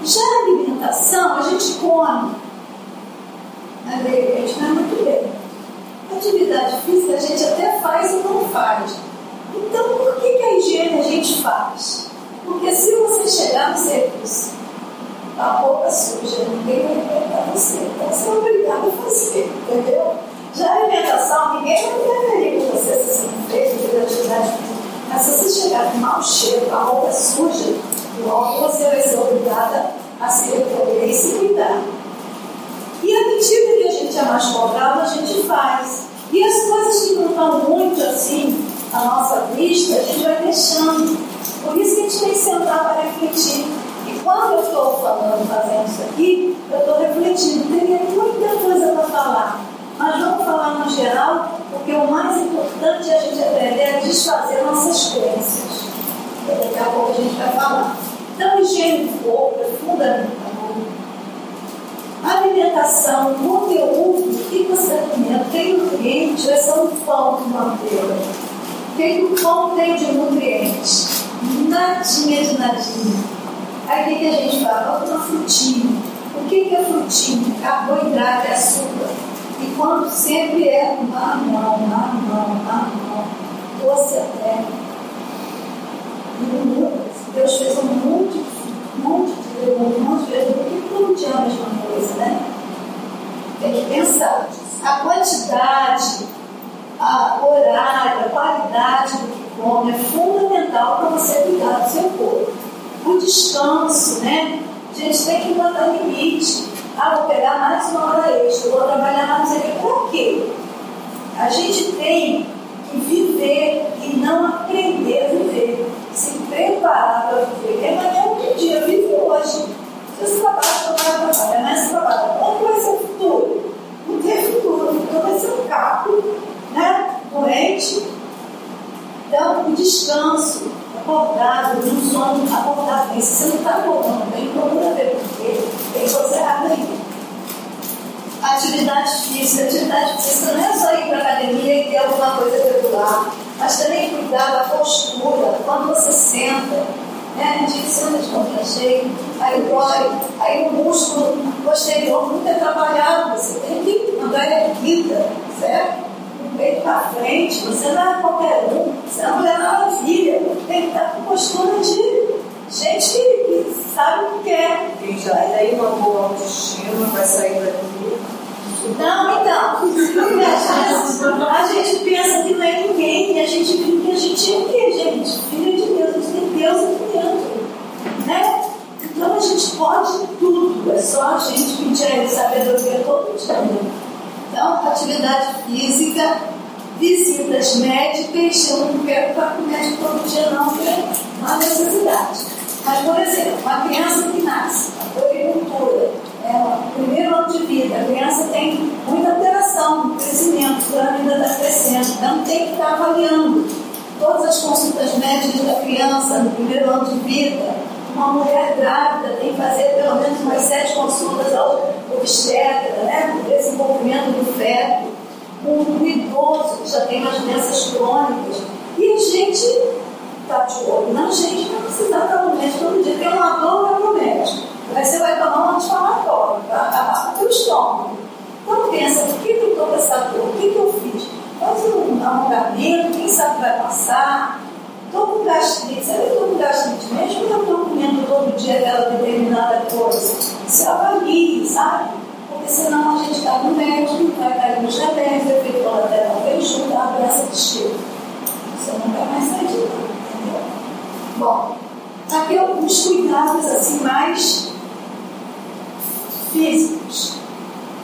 Já a alimentação, a gente come. De repente não é muito bem. Atividade física a gente até faz e não faz. Então, por que, que a higiene a gente faz? Porque se você chegar no serviço, a roupa suja, ninguém vai alimentar você. Então, você é obrigado a fazer, entendeu? Já a alimentação, ninguém vai interferir com você se você não fez atividade física. Mas se você chegar com mau cheiro, a roupa suja, logo você vai ser obrigada a se recolher e se cuidar. E à medida que a gente é mais cobrado, a gente faz. E as coisas que não estão muito assim à nossa vista, a gente vai deixando. Por isso que a gente tem que sentar para refletir. E quando eu estou falando, fazendo isso aqui, eu estou refletindo. Teria muita coisa para falar. Mas vamos falar no geral, porque o mais importante é a gente aprender a desfazer nossas crenças. Daqui a pouco a gente vai falar. Então, higiene do corpo é fundamental. Alimentação, conteúdo, o que você comendo? Tem nutrientes, é só um pão de manteiga. Que o pão tem de nutrientes? Nadinha de nadinha. Aí o que a gente fala? Bota uma frutinha. O que é frutinha? Carboidrato, é açúcar. E quando sempre é na mão, na mão, na mão, doce até. Deus fez um monte, um monte de perguntas, um monte de vezes, por que todo dia é a mesma coisa, né? Tem que pensar. A quantidade, a horário, a qualidade do que come é fundamental para você cuidar do seu corpo. O descanso, né? A gente tem que botar limite. Ah, vou pegar mais uma hora extra, vou trabalhar mais aqui. Por quê? A gente tem que viver e não aprender a viver. Se preparar para viver. É amanhã outro dia, vive hoje. Se você trabalha, trabalha, trabalha, mas trabalha. Quando vai ser o futuro? Não tem futuro. O futuro vai ser um carro, né? Doente. Então, o descanso, acordado, no sono, acordado bem. Se você não está acordando bem, procura ver porque tem coisa errada aí. Atividade física. Atividade física não é só ir para a academia e ter alguma coisa regular, mas também cuidar da postura, quando você senta. Né? A gente senta de boca cheia, aí dói, aí o músculo posterior muito é trabalhado, você tem que andar erguida, certo? Peito para frente, você não é qualquer um, você é uma mulher maravilha, tem que estar com postura de gente que, sabe o que quer. Quem já tem uma boa autoestima vai sair daqui. Não, então, a gente pensa que não é ninguém e a gente vive que a gente é o quê, gente? Filha de Deus, a gente tem Deus aqui dentro, né? Então a gente pode tudo, é só a gente pedir a Ele sabedoria todo dia. Então, atividade física, visitas médicas, eu não quero estar com o médico todo dia não, porque é uma necessidade. Mas, por exemplo, uma criança que nasce, a agricultura, é o primeiro ano de vida, a criança tem muita alteração no crescimento, a ainda está crescendo, então tem que estar avaliando todas as consultas médicas da criança no primeiro ano de vida. Uma mulher grávida tem que fazer pelo menos umas sete consultas ao obstetra, né, para desenvolvimento do feto. Um idoso que já tem umas doenças crônicas. E a gente está de olho na gente não precisar estar no médico todo dia. Tem uma dor, vai para o médico. Aí você vai tomar um anti-inflamatório para acabar com o estômago. Então pensa, por que eu estou com essa dor? O que, que eu fiz? Faz um alongamento, quem sabe vai passar. Estou com gastrite, que eu estou com gastrite mesmo eu estou comendo todo dia aquela determinada coisa? Se avalie, sabe? Porque senão a gente está no médico, vai cair nos remédios, efeito colateral, vem juntar a doença de estilo. Você vai mais sair de lá, entendeu? Bom, aqui alguns cuidados assim mais físicos.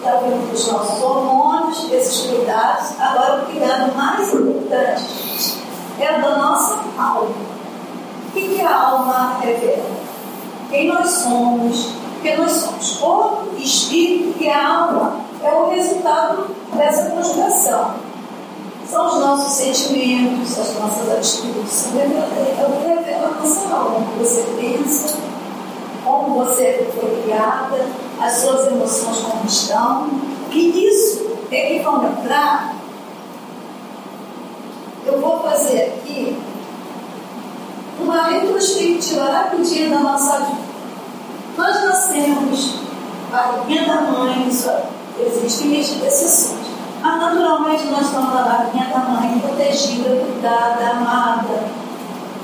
Já vimos dos nossos hormônios, esses cuidados. Agora, o cuidado mais importante é o da nossa alma. O que, que a alma revela? Quem nós somos, porque nós somos corpo, espírito e a alma é o resultado dessa conjugação. São os nossos sentimentos, as nossas atitudes, é o que revela a nossa alma, o que você pensa, como você foi criada, as suas emoções como estão. E isso é que vão entrar. Eu vou fazer aqui uma retrospectiva rapidinha da nossa vida. Nós nascemos, barriguinha da mãe, isso existem exceções. Mas naturalmente nós estamos na barriguinha da mãe, protegida, cuidada, amada.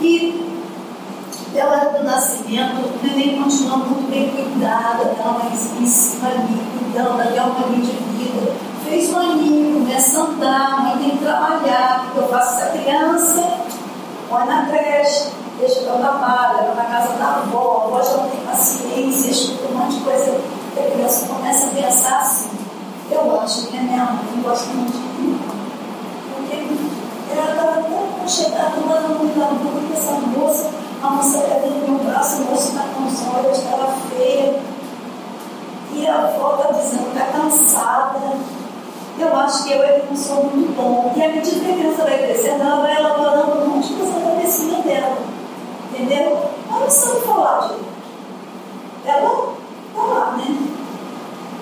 E pela do nascimento, o neném continua muito bem cuidada, uma em cima ali, cuidando até uma linha de vida. Fez um aninho, começa a andar, a mãe tem que trabalhar, porque eu faço essa criança, põe na creche, deixa ela trabalha, vai na casa da avó, a avó já não tem paciência, escuta um monte de coisa, e a criança começa a pensar assim. Eu acho que a minha mãe gosta muito de mim, porque ela estava tão chegada, ela não me dá muito essa moça a moça perdeu no meu braço, o moço está com os olhos, estava feia. E a avó está dizendo que está cansada. Eu acho que eu ele não sou muito bom. E à medida que a criança vai crescendo, ela vai elaborando um monte de coisa na cabecinha dela. Entendeu? Não sabe falar, gente. Ela está lá, né?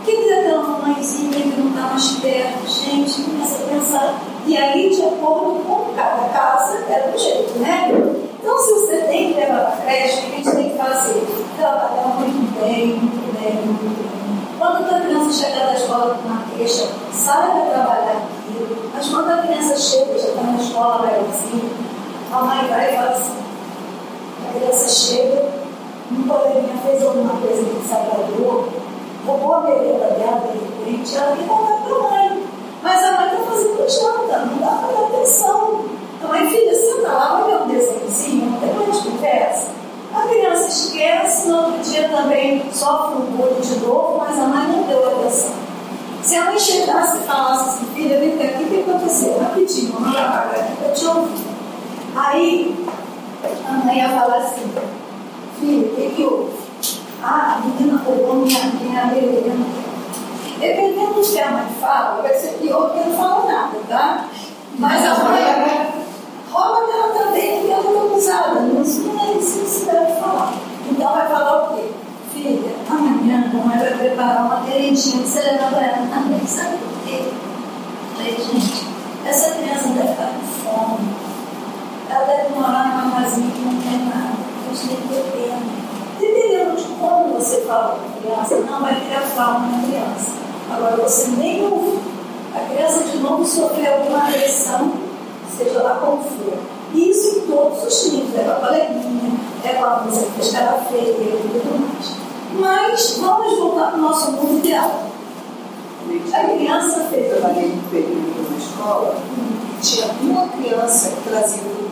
Quem é aquela mamãezinha que não está mais perto? Gente, começa a pensar. E aí, de acordo com cada casa, é do jeito, né? Então, se você tem que levar para creche, o que a gente tem que fazer? Trabalhar muito bem, muito bem, muito bem. Quando a criança chega da escola com uma queixa, sai para trabalhar aquilo. Mas quando a criança chega, já está na escola, vai assim, a mãe vai e fala assim, a criança chega, um coleguinha fez alguma coisa que desagradou, roubou a merenda dela, de repente, ela tem contar para a mãe. Mas a mãe está fazendo janta, não dá para dar atenção. Então, aí, filha, senta lá, ver um desenhozinho, depois conversa. A criança esquece, no outro dia também sofre um bullying de novo, mas a mãe não deu atenção. Se a mãe chegasse e falasse assim, filha, vem cá, o que aconteceu? Rapidinho, lá, eu te ouvi. Aí a mãe ia falar assim, filho, o que, que houve? Ah, a menina roubou minha, minha beleza. Dependendo do que a mãe fala, vai ser pior que não fala nada, tá? Mas a mãe rouba dela também, porque ela foi abusada. Isso não é isso que se deve falar. Então vai falar o quê? Filha, amanhã a mãe vai preparar uma queridinha que você leva para ela também. Sabe por quê? Falei, gente, essa criança deve estar com fome. Ela deve morar numa casinha que não tem nada. A gente tem que ter pena. Dependendo de como você fala com a criança, não vai criar trauma na criança. Agora, você nem ouve. A criança de novo sofreu alguma agressão, seja lá como for. Isso em todos os níveis, é com a coleguinha, é com a música que cara feia e tudo mais. Mas vamos voltar para o nosso mundo ideal. A criança fez. Eu trabalhei um período na escola e tinha uma criança que trazia.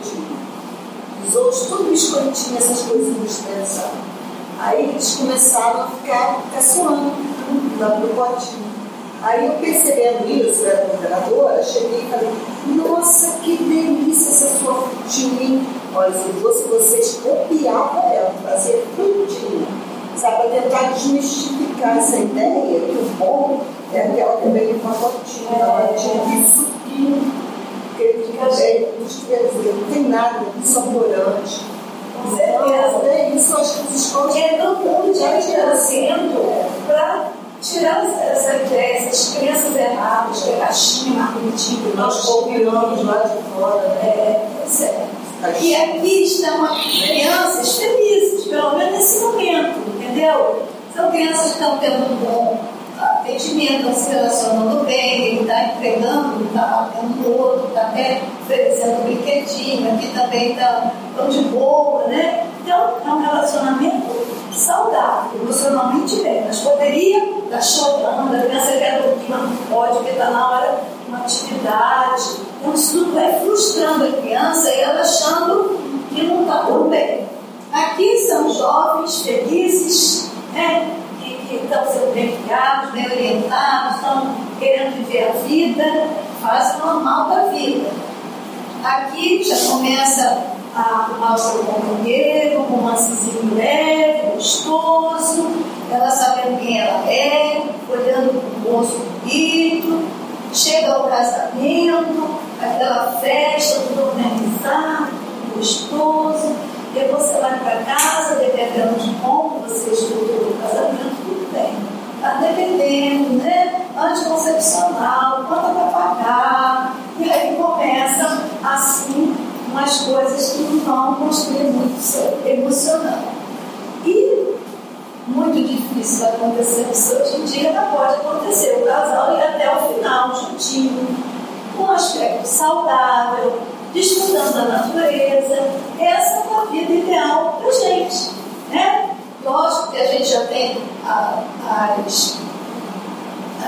Os outros tudo biscoitinho, essas coisas indispensáveis. Aí eles começaram a ficar caçoando lá no potinho. Aí eu percebendo isso, eu era moderadora, cheguei e falei, nossa, que delícia essa sua frutinha. Olha, se fosse vocês, copiavam ela, fazer frutinha. Sabe, para tentar desmistificar essa ideia que o bom é aquela que vem com a potinha, ela tinha que suquinho. Porque fica bem, quer dizer, não tem nada saborante. Com certeza. É isso, acho que os escolas. É todo mundo já trazendo para tirar essa ideia, essas crianças erradas, que é caixinha, marketing, Nós copiamos lá de fora. É, pois é. E aqui estão crianças felizes, pelo menos nesse momento, entendeu? São crianças que estão tendo um bom atendimento, estão se relacionando bem, ele está entregando, está batendo no outro, está até oferecendo um brinquedinho, aqui também estão tá, de boa, né? Então, é um relacionamento saudável, emocionalmente bem. Mas poderia estar chorando, a criança quer dormir, mas não pode, porque está na hora de uma atividade. Então, isso tudo vai frustrando a criança e ela achando que não está tudo bem. Aqui são jovens felizes, né? Que estão sendo bem criados, bem orientados, estão querendo viver a vida, fase normal da vida. Aqui já começa a arrumar o seu companheiro, um romancezinho leve, gostoso, ela sabendo quem ela é, olhando para o rosto bonito, chega ao casamento, aquela festa, tudo organizado, gostoso, depois você vai para casa, dependendo de como você construir muito emocional. E muito difícil acontecer isso hoje em dia, mas pode acontecer o casal ir até o final juntinho, com um aspecto saudável, desfrutando da natureza. Essa é uma vida ideal para gente. Né? Lógico que a gente já tem a, as,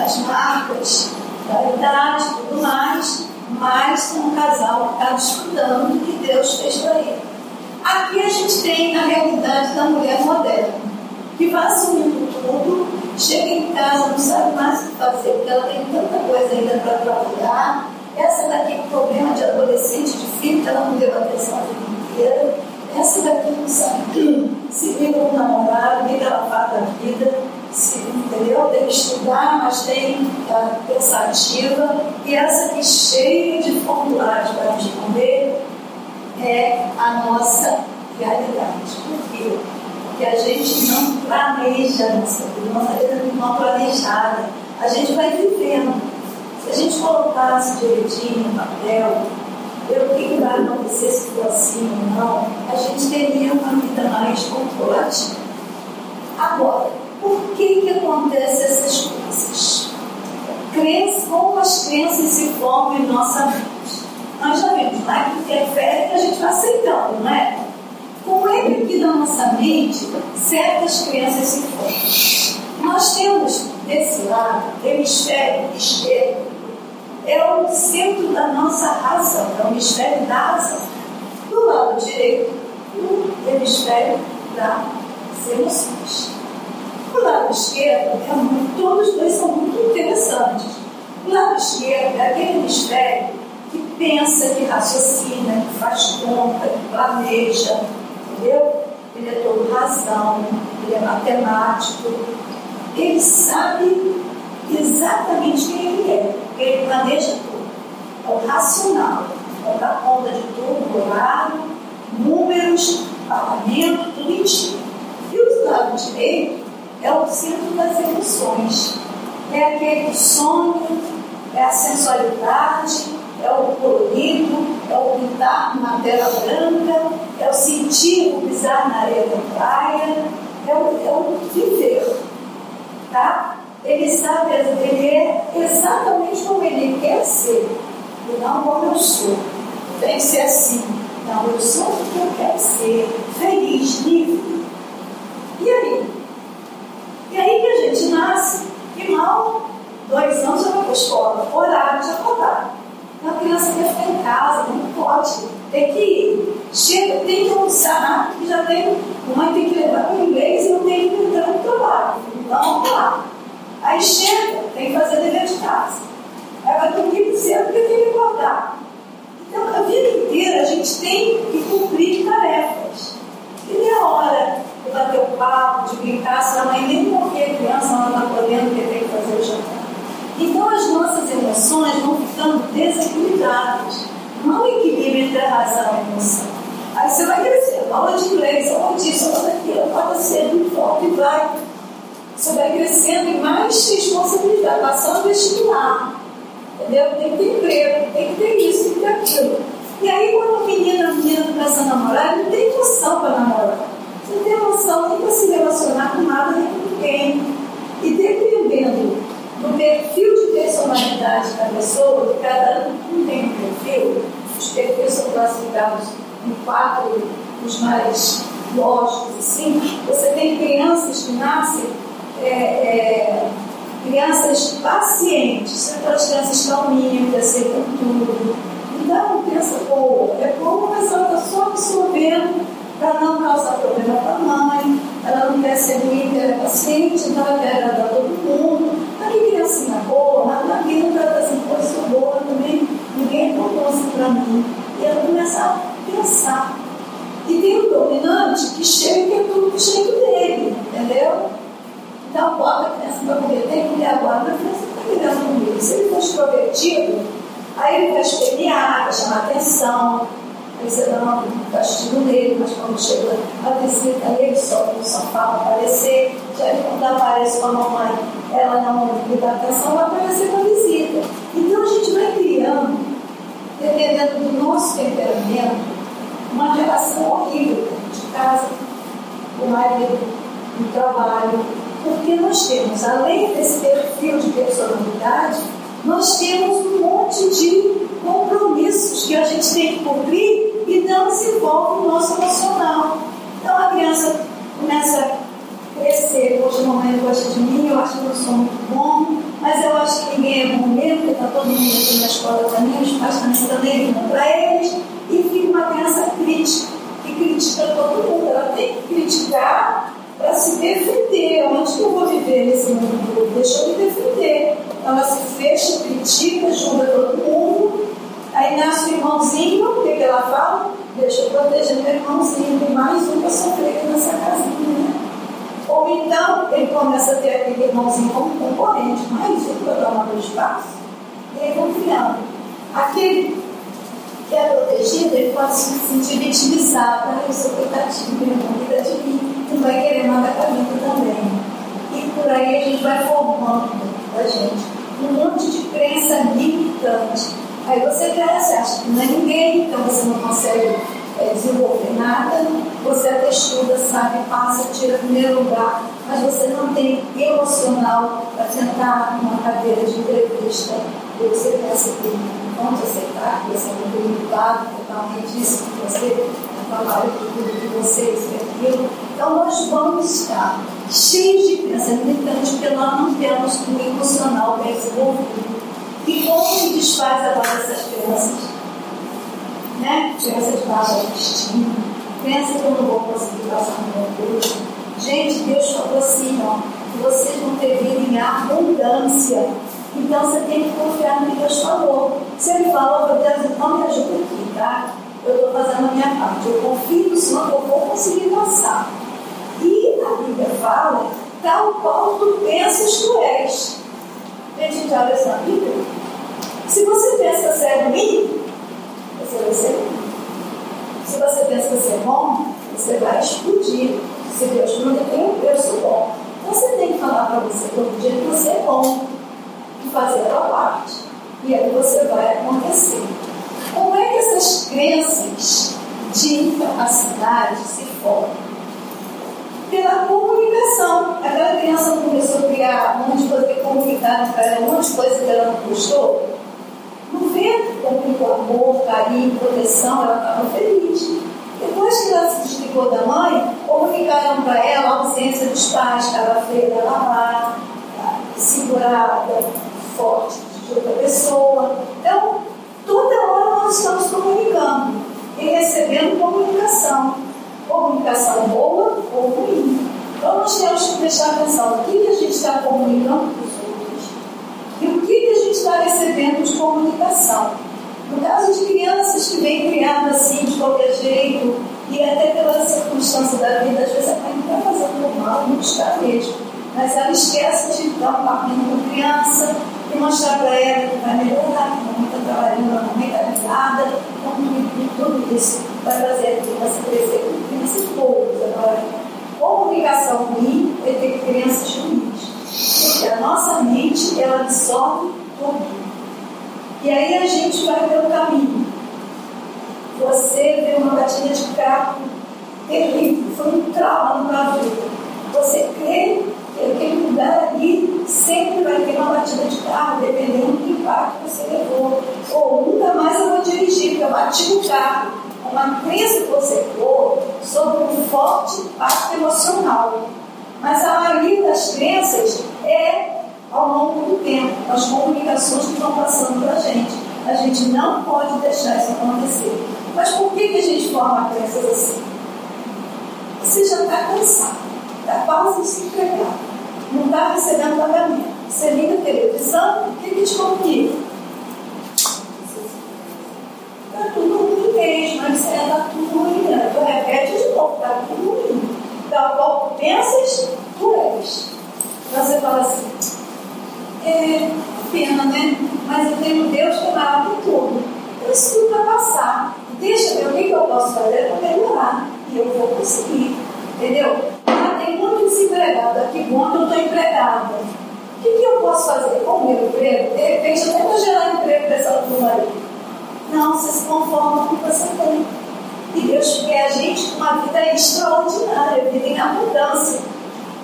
as marcas da idade e tudo mais, mas um casal que está desfrutando do que Deus fez para ele. Aqui a gente tem a realidade da mulher moderna, que vai assumindo tudo, chega em casa, não sabe mais o que fazer, porque ela tem tanta coisa ainda para trabalhar. Essa daqui é um problema de adolescente, de filho, que ela não deu atenção a vida inteira. Essa daqui não sabe se liga com o namorado, que ela faz da vida se, entendeu? Tem que estudar, mas tem tá, pensativa. E essa aqui, cheia de formulários para responder, é a nossa realidade. Por quê? Porque a gente não planeja a nossa vida, nossa vida é não planejada. A gente vai vivendo. Se a gente colocasse direitinho no papel, eu que vai acontecer se for assim ou não, a gente teria uma vida mais controlativa. Agora, por que, que acontecem essas coisas? Crença, como as crenças se formam em nossa mente. Nós já vimos, não é que interfere que a gente vai aceitando, não é? Como é que na nossa mente certas crenças se formam? Nós temos desse lado, hemisfério esquerdo, é o centro da nossa razão, é o hemisfério da razão. Do lado direito, o hemisfério das emoções. O lado esquerdo, é muito, todos dois são muito interessantes. O lado esquerdo é aquele hemisfério pensa, que raciocina, que faz conta, que planeja, entendeu? Ele é todo razão, ele é matemático, ele sabe exatamente quem ele é, ele planeja tudo. É o racional, é o da conta de tudo, horário, números, pagamento, tudo mentira. E o lado direito é o centro das emoções. É aquele sonho, é a sensualidade, é o colorido, é o pintar na tela branca, é o sentir o pisar na areia da praia, é o, é o viver. Tá? Ele sabe, ele é para eles, e fica uma criança crítica, que critica todo mundo, ela tem que criticar para se defender. Onde que eu vou viver nesse mundo? Deixa eu me defender. Ela se fecha, critica, julga todo mundo Aí nasce o irmãozinho, o que, que ela fala? Deixa eu proteger meu irmãozinho, tem mais um para sofrer aqui nessa casinha. Né? Ou então ele começa a ter aquele irmãozinho como concorrente, mais um para tomar o espaço. E aí vão. Aquele que é protegido, ele pode se sentir vitimizado. Ah, eu sou coitadinho, meu irmão cuida de mim. Não vai querer nada com a vida também. E por aí a gente vai formando da gente um monte de crença limitante Aí você cresce, acha que não é ninguém, então você não consegue é, desenvolver nada, você até estuda, sabe, passa, tira primeiro lugar, mas você não tem emocional para sentar numa cadeira de entrevista e você pensa que vão te aceitar, que você é muito limitado, totalmente isso que você trabalha tudo de vocês e aquilo. Então nós vamos estar cheios de pensamento limitante porque nós não temos um emocional bem desenvolvido. E como se desfaz agora essas crianças? Né? Criança de baixa autoestima. Pensa que eu não vou conseguir passar no concurso. Gente, Deus falou assim, ó. vocês vão ter vida em abundância. Então você tem que confiar no que Deus falou. Se Ele falou, meu Deus, então me ajuda aqui, tá? Eu estou fazendo a minha parte. Eu confio no Senhor que eu vou conseguir passar. E a Bíblia fala, tal qual tu pensas, tu és. Gente, já leu isso na Bíblia? Se você pensa que você é ruim, você vai ser ruim. Se você pensa que você é bom, você vai explodir. Se Deus não tem, eu sou bom. Você tem que falar para você todo dia que você é bom fazer a sua parte. E aí você vai acontecer. Como é que essas crenças de incapacidade se formam? Pela comunicação. Aquela criança começou a criar um monte de coisa que comunicaram para ela, um monte de coisa que ela não gostou. No vento, com amor, carinho, proteção, ela estava feliz. Depois que ela se desligou da mãe, comunicaram para ela a ausência dos pais, ela feia lavar, segurada, forte de outra pessoa. Então, toda hora nós estamos comunicando e recebendo comunicação. Comunicação boa ou ruim. Então, nós temos que prestar atenção no que, que a gente está comunicando para os outros e o que, que a gente está recebendo de comunicação. No caso de crianças que vêm criadas assim, de qualquer jeito, e até pela circunstância da vida, às vezes a mãe não está fazendo mal, não está mesmo. Mas ela esquece de dar um papinho a criança e mostrar para ela que vai melhorar, que a está trabalhando, a mamãe está ligada, então tudo isso vai fazer a criança crescer com crianças boas. Agora, comunicação ruim é ter crianças ruins. Porque a nossa mente, ela absorve tudo. E aí a gente vai pelo caminho. Você vê uma batida de carro terrível, foi um trauma na vida. Você crê que aquele lugar ali sempre vai ter uma batida de carro, dependendo do impacto que você levou. Ou nunca mais eu vou dirigir, porque eu bati o carro. Uma crença que você criou sobre um forte impacto emocional. Mas a maioria das crenças é ao longo do tempo, as comunicações que estão passando para a gente. A gente não pode deixar isso acontecer. Mas por que, que a gente forma crenças assim? Você já está cansado, está quase se entregar, não está recebendo pagamento. Você liga a televisão, o que, que te comunica? Está tudo ruim mesmo, mas está tudo ruim. Né? Repete de novo, está tudo ruim. Tal qual pensas, tu és. Então você fala assim, é pena, né? Mas eu tenho Deus que é maior tudo. Então isso tudo vai passar. Deixa eu ver o que eu posso fazer para melhorar. E eu vou conseguir. Entendeu? Muito desempregado aqui, bom eu estou empregada. O que, que eu posso fazer com o meu emprego? De repente, até vou gerar emprego para essa turma aí. Não, você se conforma com o que você tem. E Deus quer a gente com uma vida extraordinária, vida em abundância.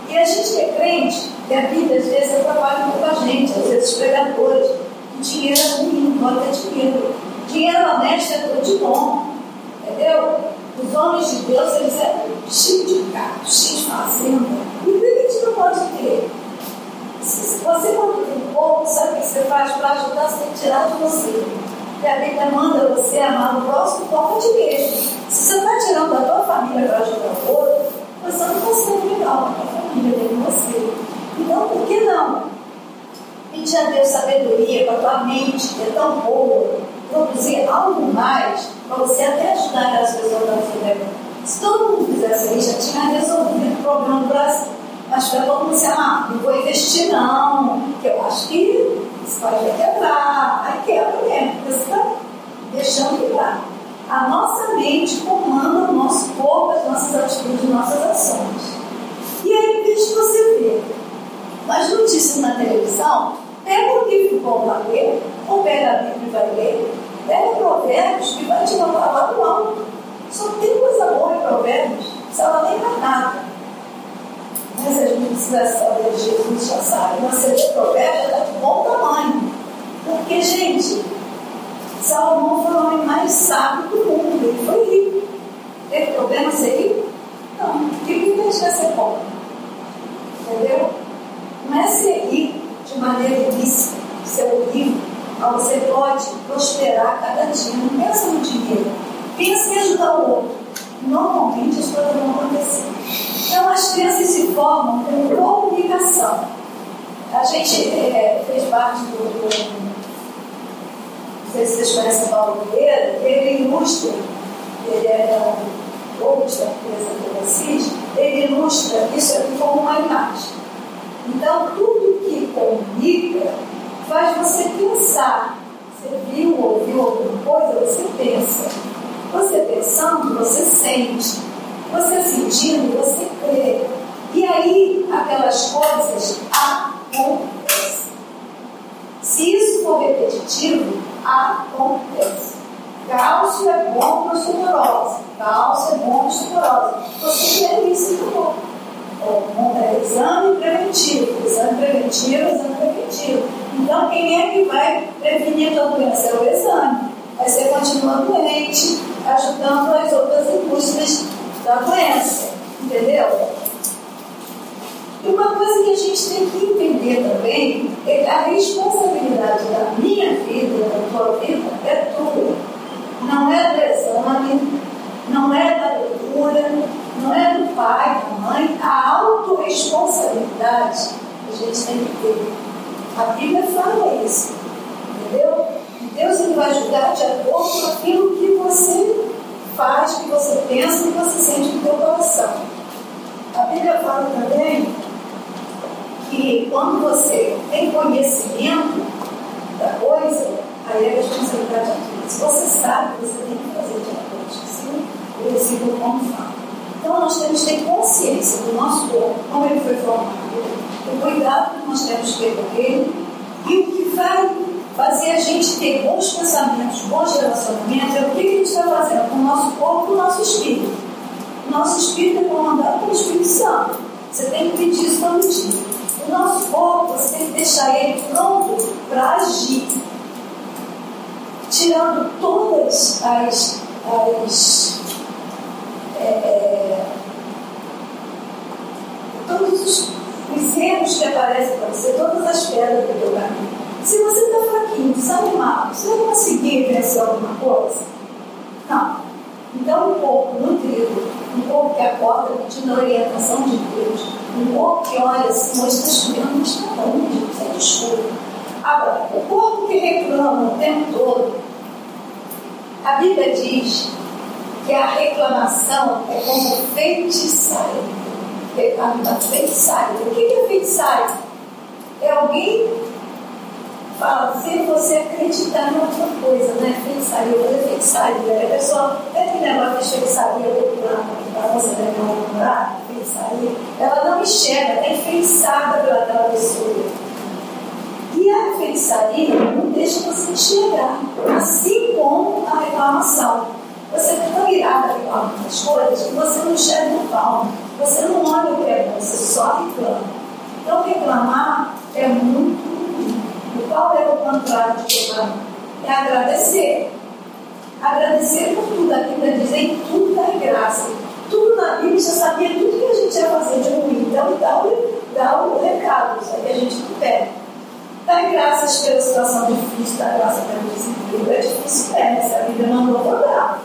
E a gente que é crente, e a vida às vezes atrapalha muito a gente, às vezes pregadores. O dinheiro é ruim, não ter dinheiro. Dinheiro honesto é tudo de bom. Entendeu? Os homens de Deus, eles eram cheios de carro, cheios de fazenda. E por que a gente não pode ter? Se você, quando tem pouco, sabe o que você faz para ajudar? Você tem que tirar de você. E a Bíblia manda você amar o próximo como de mesmo. Se você está tirando da tua família para ajudar o outro, você não sendo legal a família dele você. Então, por que não? Pedir a Deus sabedoria para a tua mente, que é tão boa, produzir algo mais para você até ajudar aquelas pessoas da sua Se todo mundo fizesse isso, já tinha resolvido o problema do Brasil. Mas para todo mundo se ah, não vou investir não, que eu acho que isso pode quebrar. Aí quebra mesmo, porque você está deixando quebrar. A nossa mente comanda o nosso corpo, as nossas atitudes, as nossas ações. E aí, o que você vê? As notícias na televisão, pega o livro bom para ler, ou pega a Bíblia e vai ler, pega provérbios que vai te mandar lá do alto. Só tem coisa boa em provérbios, se ela nem vai nada. Mas a gente precisa saber de Jesus, já sabe. Você lê provérbios, está de bom tamanho. Porque, gente, Salomão foi o homem mais sábio do mundo. Ele foi rico. Teve problema ser rico? Não. O que que deixa ser pobre? Entendeu? Não é ser rico de maneira ilícita, ser horrível, mas você pode prosperar cada dia. Não pensa no dinheiro. Pensa em ajudar o outro. Normalmente as coisas vão acontecer. Então, as crianças se formam com comunicação. A gente é, fez parte do, do. Não sei se vocês conhecem Paulo Vieira, ele ilustra, ele é coach da empresa do ele ilustra isso aqui como uma imagem. Então, tudo que comunica faz você pensar. Você viu, ouviu alguma coisa, você pensa. Você pensando, você sente. Você sentindo, você crê. E aí, aquelas coisas acontecem. Se isso for repetitivo, acontece. Cálcio é bom para osteoporose. Cálcio é bom para osteoporose. Você quer isso no é, exame preventivo, exame preventivo, exame preventivo. Então, quem é que vai prevenir a doença? É o exame. Aí você continua doente, ajudando as outras indústrias da doença. Entendeu? E uma coisa que a gente tem que entender também é a responsabilidade da minha vida, da tua vida, é tua. Não é do exame, não é da leitura, não é do pai, da mãe. A autorresponsabilidade a gente tem que ter. A Bíblia fala isso. Entendeu? E Deus ele vai ajudar de acordo com aquilo que você faz, que você pensa, que você sente no teu coração. A Bíblia fala também que quando você tem conhecimento da coisa, aí é responsabilidade tua. Se você sabe, você tem que fazer de acordo com o versículo como fala. Então nós temos que ter consciência do nosso corpo, como ele foi formado, o cuidado que nós temos que ter com ele e o que vai fazer a gente ter bons pensamentos, bons relacionamentos, é o que a gente está fazendo com o nosso corpo e o nosso espírito. O nosso espírito é comandado pelo Espírito Santo. Você tem que pedir isso todo dia. O nosso corpo, você tem que deixar ele pronto para agir. Tirando todas as, as é, é todos os, os erros que aparecem para você, todas as pedras do teu caminho. Se você está fraquinho, desanimado, você vai conseguir vencer alguma coisa? Não. Então, um corpo nutrido, um corpo que acorda pedindo a orientação de Deus, um corpo que olha assim, hoje está chovendo, mas está longe, isso é escuro. Agora, o corpo que reclama o tempo todo, a Bíblia diz que a reclamação é como feitiçaria. Da feitiçaria. O que é feitiçaria? É alguém fazer você acreditar em outra coisa, né? Feitiçaria, fazer feitiçaria. A pessoa, é que negócio de feitiçaria, para você levar um namorado, feitiçaria, ela não enxerga, é enfeitiçada pelaquela pessoa. E a feitiçaria não deixa você enxergar, assim como a reclamação. Você fica virada reclamando as coisas que você não enxerga o palmo, você não olha o que é bom, você só reclama. Então, reclamar é muito qual é o contrário de reclamar? É agradecer. Agradecer por tudo. A Bíblia diz tudo dá graça. Tudo na Bíblia já sabia tudo que a gente ia fazer de ruim. Então dá o, dá o recado, isso aí a gente não pede. Dá graças pela situação difícil, dá graça pelo desemprego. É difícil, é, mas a Bíblia mandou rodar.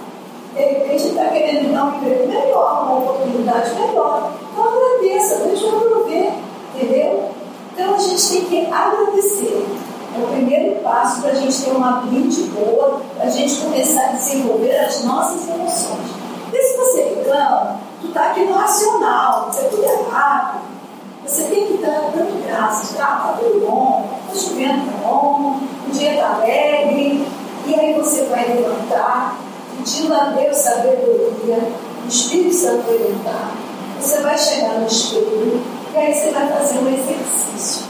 De repente está querendo dar um emprego melhor, uma oportunidade melhor. Então agradeça, deixa eu prover, entendeu? Então a gente tem que agradecer. É o primeiro passo para a gente ter uma mente boa, para a gente começar a desenvolver as nossas emoções. E se você reclama, tu está aqui no racional, isso é tudo errado. Você tem que dar dando graças, tá? Está tudo bom, está chovendo, tá bom, o dia está alegre, e aí você vai levantar, pedindo a Deus sabedoria, o Espírito Santo orientar. Você vai chegar no espelho e aí você vai fazer um exercício.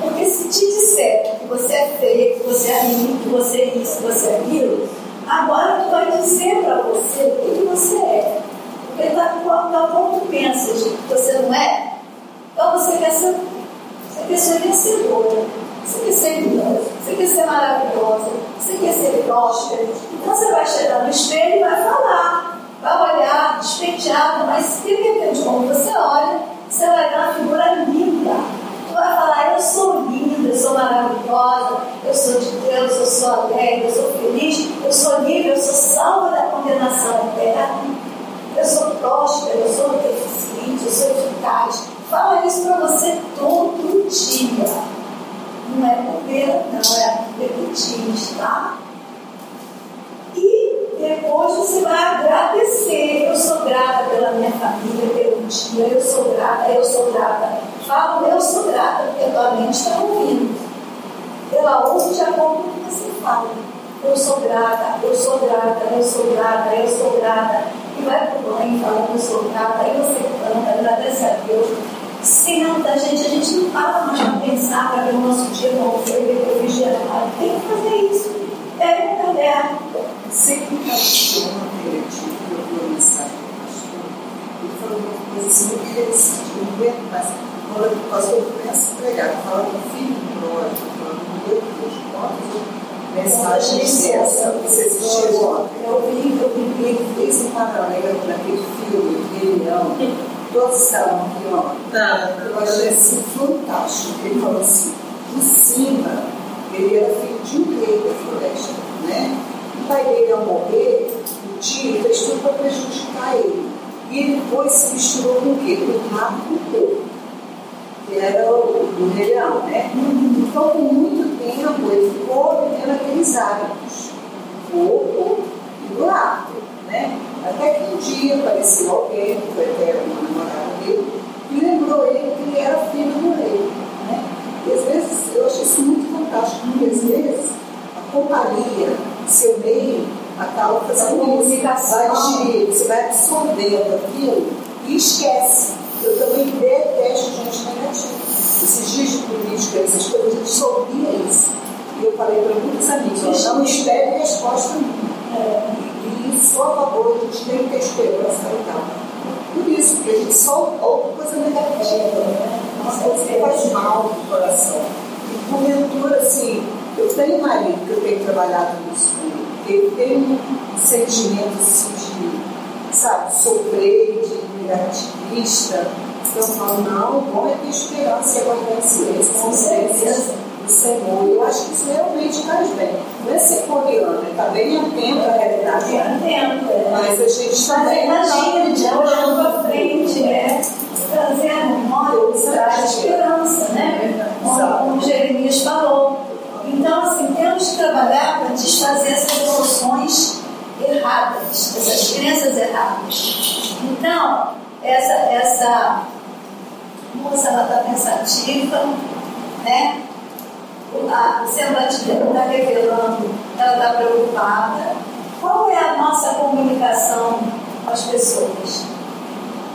Porque se te disser que você é feia, que você é ruim, que você é isso, que você é aquilo, agora tu vai dizer para você o que, você é. Porque tá, tal como tu pensas que você não é, então você quer ser, você quer ser vencedora, você quer ser linda, você quer ser maravilhosa, você quer ser próspera. Então você vai chegar no espelho e vai falar, vai olhar despenteado, mas de repente, quando você olha, você vai ver uma figura linda vai falar: Eu sou linda, eu sou maravilhosa, eu sou de Deus, eu sou alegre, eu sou feliz, eu sou livre, eu sou salva da condenação moça ela está pensativa, né? O semblante dela está revelando, ela está preocupada. Qual é a nossa comunicação com as pessoas?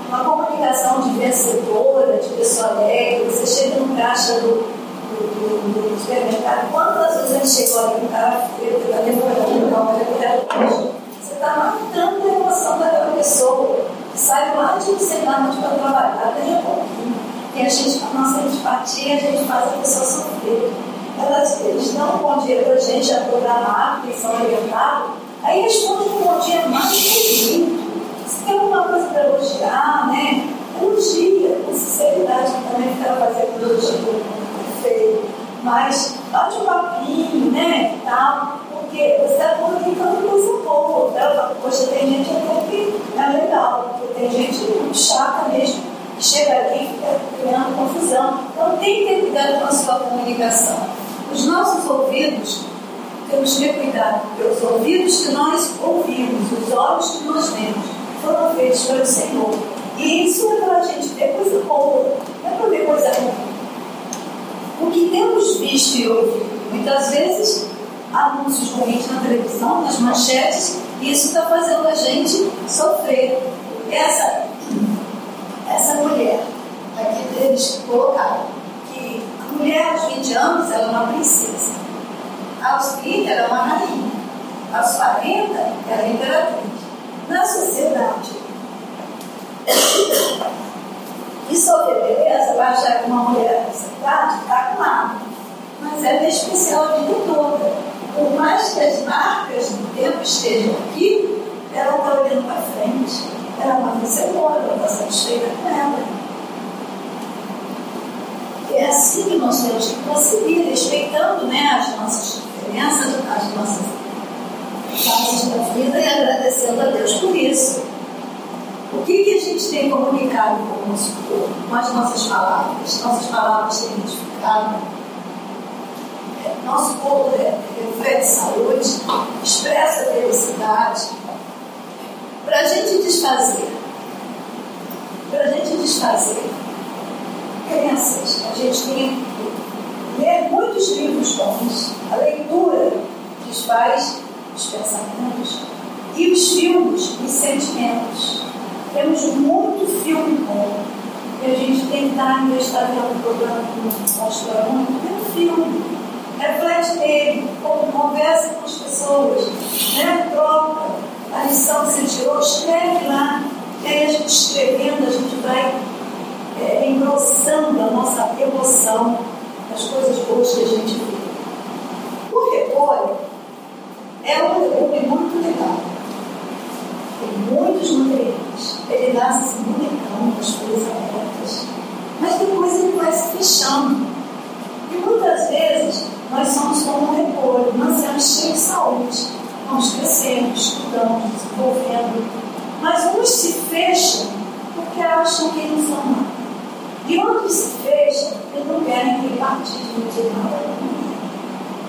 Uma comunicação de vencedora, de pessoa alegre. Você chega no caixa do, do, do, do supermercado, quantas vezes a gente chegou ali com cara feio, está demorando, olha, você está matando a emoção daquela pessoa sai lá de você dar para trabalhar, ganha pouquinho. E a gente, a nossa antipatia, a gente faz a pessoa sofrer. Elas, eles dão um bom dia para a gente, já programado, que são orientados, aí respondem um bom dia mais bonito. Se tem alguma coisa para elogiar, né? Elogia, com sinceridade, também fica fazendo elogio feio. Mas bate um papinho, né? Tal porque você está comunicando coisa boa. Né? Poxa, tem gente que é legal, porque tem gente chata mesmo, que chega e fica criando confusão. Então tem que ter cuidado com a sua comunicação. Os nossos ouvidos, temos que ter cuidado, porque os ouvidos que nós ouvimos, os olhos que nós vemos, foram feitos pelo Senhor. E isso é para a gente ver coisa boa, não é para ver coisa ruim. O que temos visto e ouvido, muitas vezes anúncios ruins na televisão, nas manchetes, e isso está fazendo a gente sofrer. Essa, essa mulher, aqui eles colocaram que a mulher aos 20 anos ela é uma princesa, aos 30 ela é uma rainha, aos 40 ela é imperatriz. Na sociedade, e sobre beleza, vai achar que uma mulher dessa idade está com nada, mas ela é especial a vida toda. Por mais que as marcas do tempo estejam aqui, ela está olhando para frente, ela não vencedora, ela está satisfeita com ela. É assim que nós temos que conseguir, respeitando né, as nossas diferenças, as nossas fases da vida e agradecendo a Deus por isso. O que, que a gente tem comunicado com o nosso corpo, com as nossas palavras. Nossas palavras têm identificado. É, nosso corpo é, reflete saúde, expressa felicidade. Para a gente desfazer, para a gente desfazer crenças, a gente tem que ler muitos livros bons. A leitura desfaz os pensamentos e os filmes e sentimentos. Temos muito filme bom. E a gente que em estar vendo um programa que mostra muito, tem um filme. Reflete nele, conversa com as pessoas, né? troca a lição que escreve lá. E aí a gente escrevendo, a gente vai é, engrossando a nossa emoção das coisas boas que a gente vê. O repolho é um legume muito legal. Tem muitos nutrientes. Ele nasce assim, bonitão, com as folhas abertas. Mas depois ele vai se fechando. E muitas vezes nós somos como um repolho, nascemos cheios de saúde. Vamos crescendo, estudando, desenvolvendo. Fecham porque acham que não são nada. E outros se fecham porque não querem que partido de nada.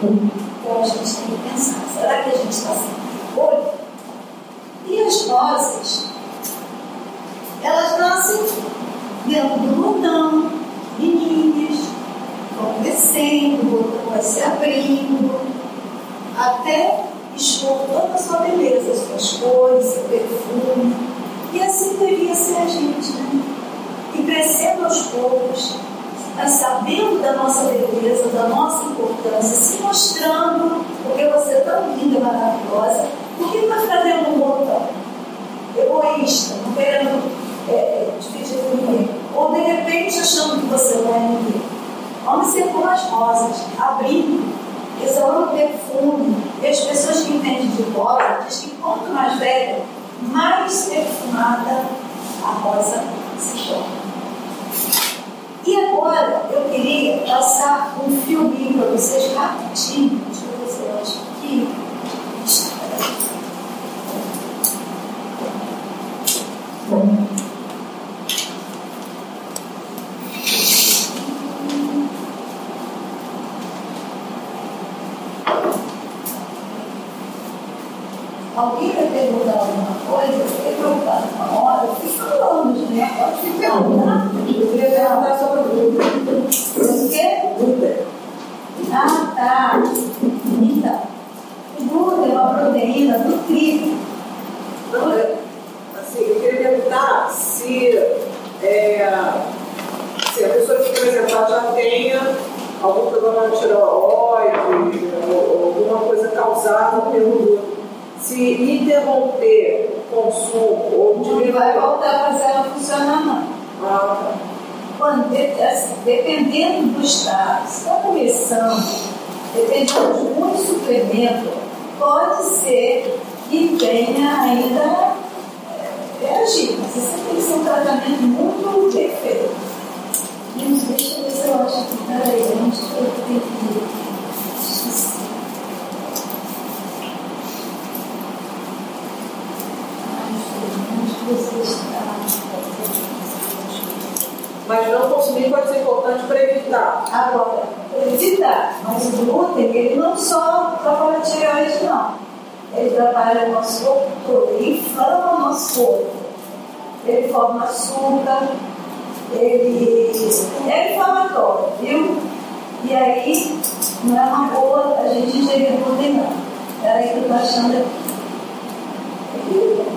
Então a gente tem que pensar, será que a gente está sendo repolho? E as rosas, elas nascem dentro do botão, meninas, vão crescendo, o botão vai se abrindo, até expor toda a sua beleza, suas cores, seu perfume. E assim deveria ser a gente, né? E crescendo aos poucos, sabendo da nossa beleza, da nossa importância, se mostrando, porque você é tão linda, maravilhosa, por que ficar dentro um botão? Egoísta, não querendo é, dividir com ninguém. Ou de repente achando que você não é ninguém. Vamos ser como as rosas, abrindo, exalando perfume. E as pessoas que entendem de rosa dizem que quanto mais velha, mais perfumada a rosa se torna. E agora eu queria passar um filminho para vocês rapidinho. Deixa eu ver se eu acho aqui. Alguém vai perguntar alguma coisa? Eu fiquei preocupada com a hora, eu fiz falando, né? Pode se perguntar. Eu queria perguntar sobre o glúten. O quê? Glúten. Ah, tá. Então, o glúten é uma proteína do trigo. Não, é, assim, eu queria perguntar se, é, se a pessoa que, por exemplo, ela já tenha algum problema de tireoide ou alguma coisa causada pelo glúten se interromper o consumo ou diminuir. Não vai voltar a fazer ela funcionar, não. Ah, tá. Quando, assim, dependendo do estado, se está começando, dependendo de muito suplemento, ser que tenha ainda reagir. Mas isso tem que ser um tratamento muito perfeito. Gente, deixa eu ver se eu acho que. Peraí, onde eu tenho que ir? Mas não consumir pode ser importante para evitar. Agora, evitar. Mas o glúten, ele não só trabalha tireoide, não. Ele trabalha o nosso corpo todo, ele inflama o nosso corpo. Ele forma açúcar, ele é inflamatório, viu? E aí, não é uma boa a gente ingerir glúten, não. Peraí que eu estou achando aqui.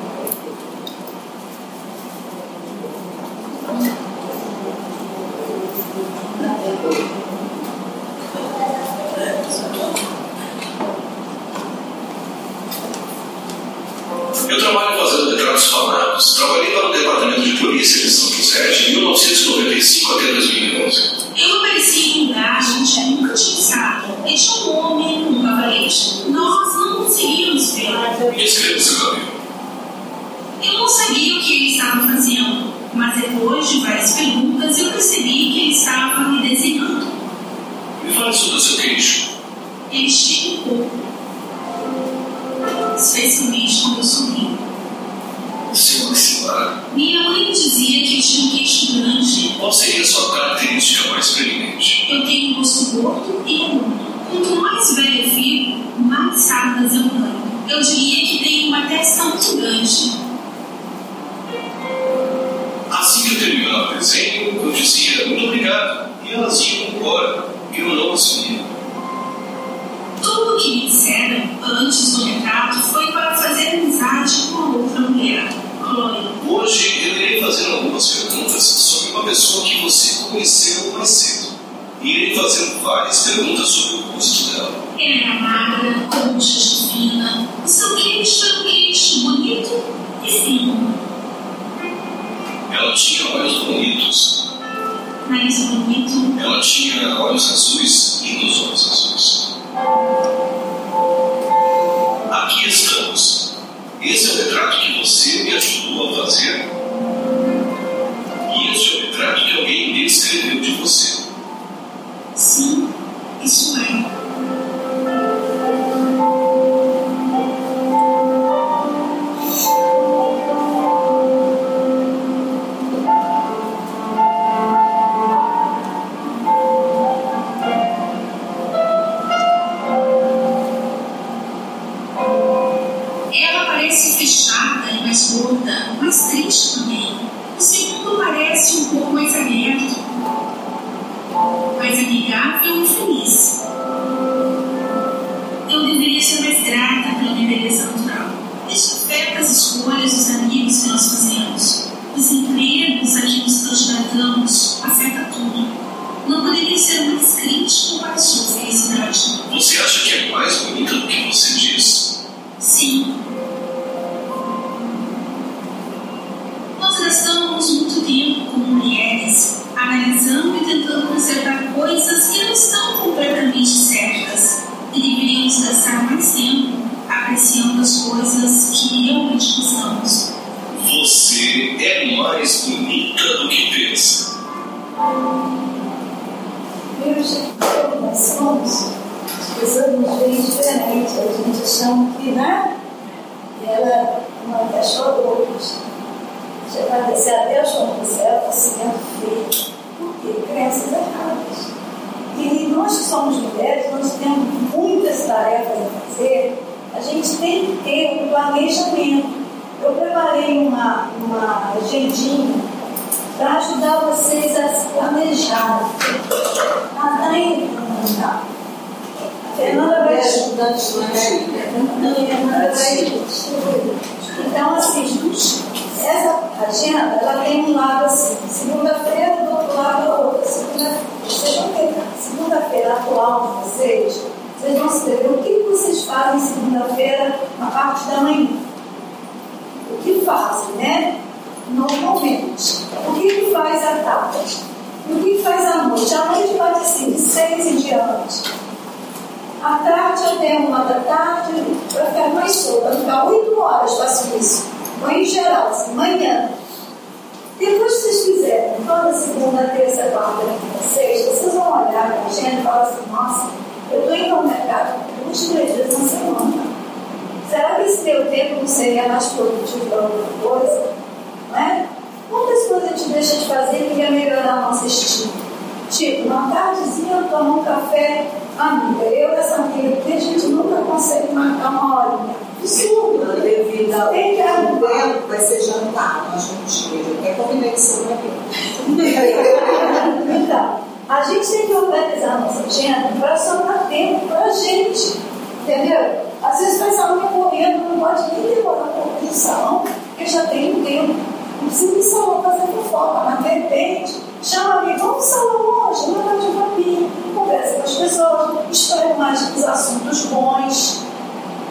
gente tem que organizar a nossa agenda para sobrar tempo para a gente. Entendeu? Às vezes pensar que correndo, não pode nem demorar um pouco de salão, porque já tem um tempo. Não precisa ir salão fazer fofoca, mas de repente, chama alguém, vamos ao salão hoje, não de um papinho, conversa com as pessoas, escolhe mais os assuntos bons.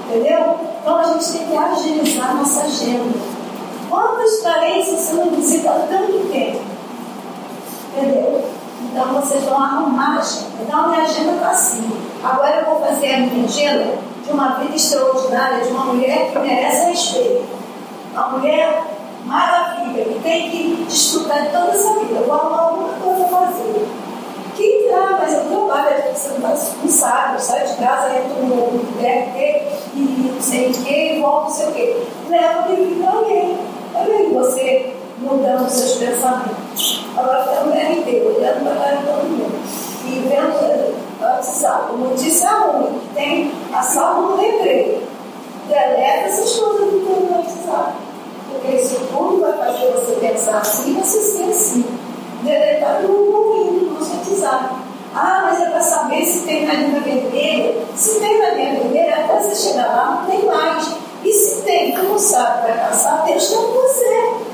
Entendeu? Então a gente tem que agilizar a nossa agenda. Quantas parentes você não visita tanto tempo? Entendeu? Então vocês vão arrumar a agenda. Então minha agenda está assim. Agora eu vou fazer a minha agenda de uma vida extraordinária, de uma mulher que merece respeito. Uma mulher maravilha, que tem que estudar toda essa vida. Eu vou arrumar alguma coisa a fazer. Quem entra, tá, mas eu trabalho, você não, tá, não sabe, sai de casa, entra no BRT e não sei o que, volta não sei o que. Leva o livro para alguém. Olha você mudando seus pensamentos. Agora está no RT, olhando para cara de todo mundo. E vendo a salvo, notícia ruim, que tem a salvo no recreio. Deleta essas coisas do teu WhatsApp. Porque isso tudo vai fazer você pensar assim, você ser assim. Deletar no ruim, no WhatsApp. Ah, mas é para saber se tem na linha vermelha. Se tem na linha vermelha, até você chegar lá, não tem mais. E se tem, tu não sabe, vai passar, Deus está com você.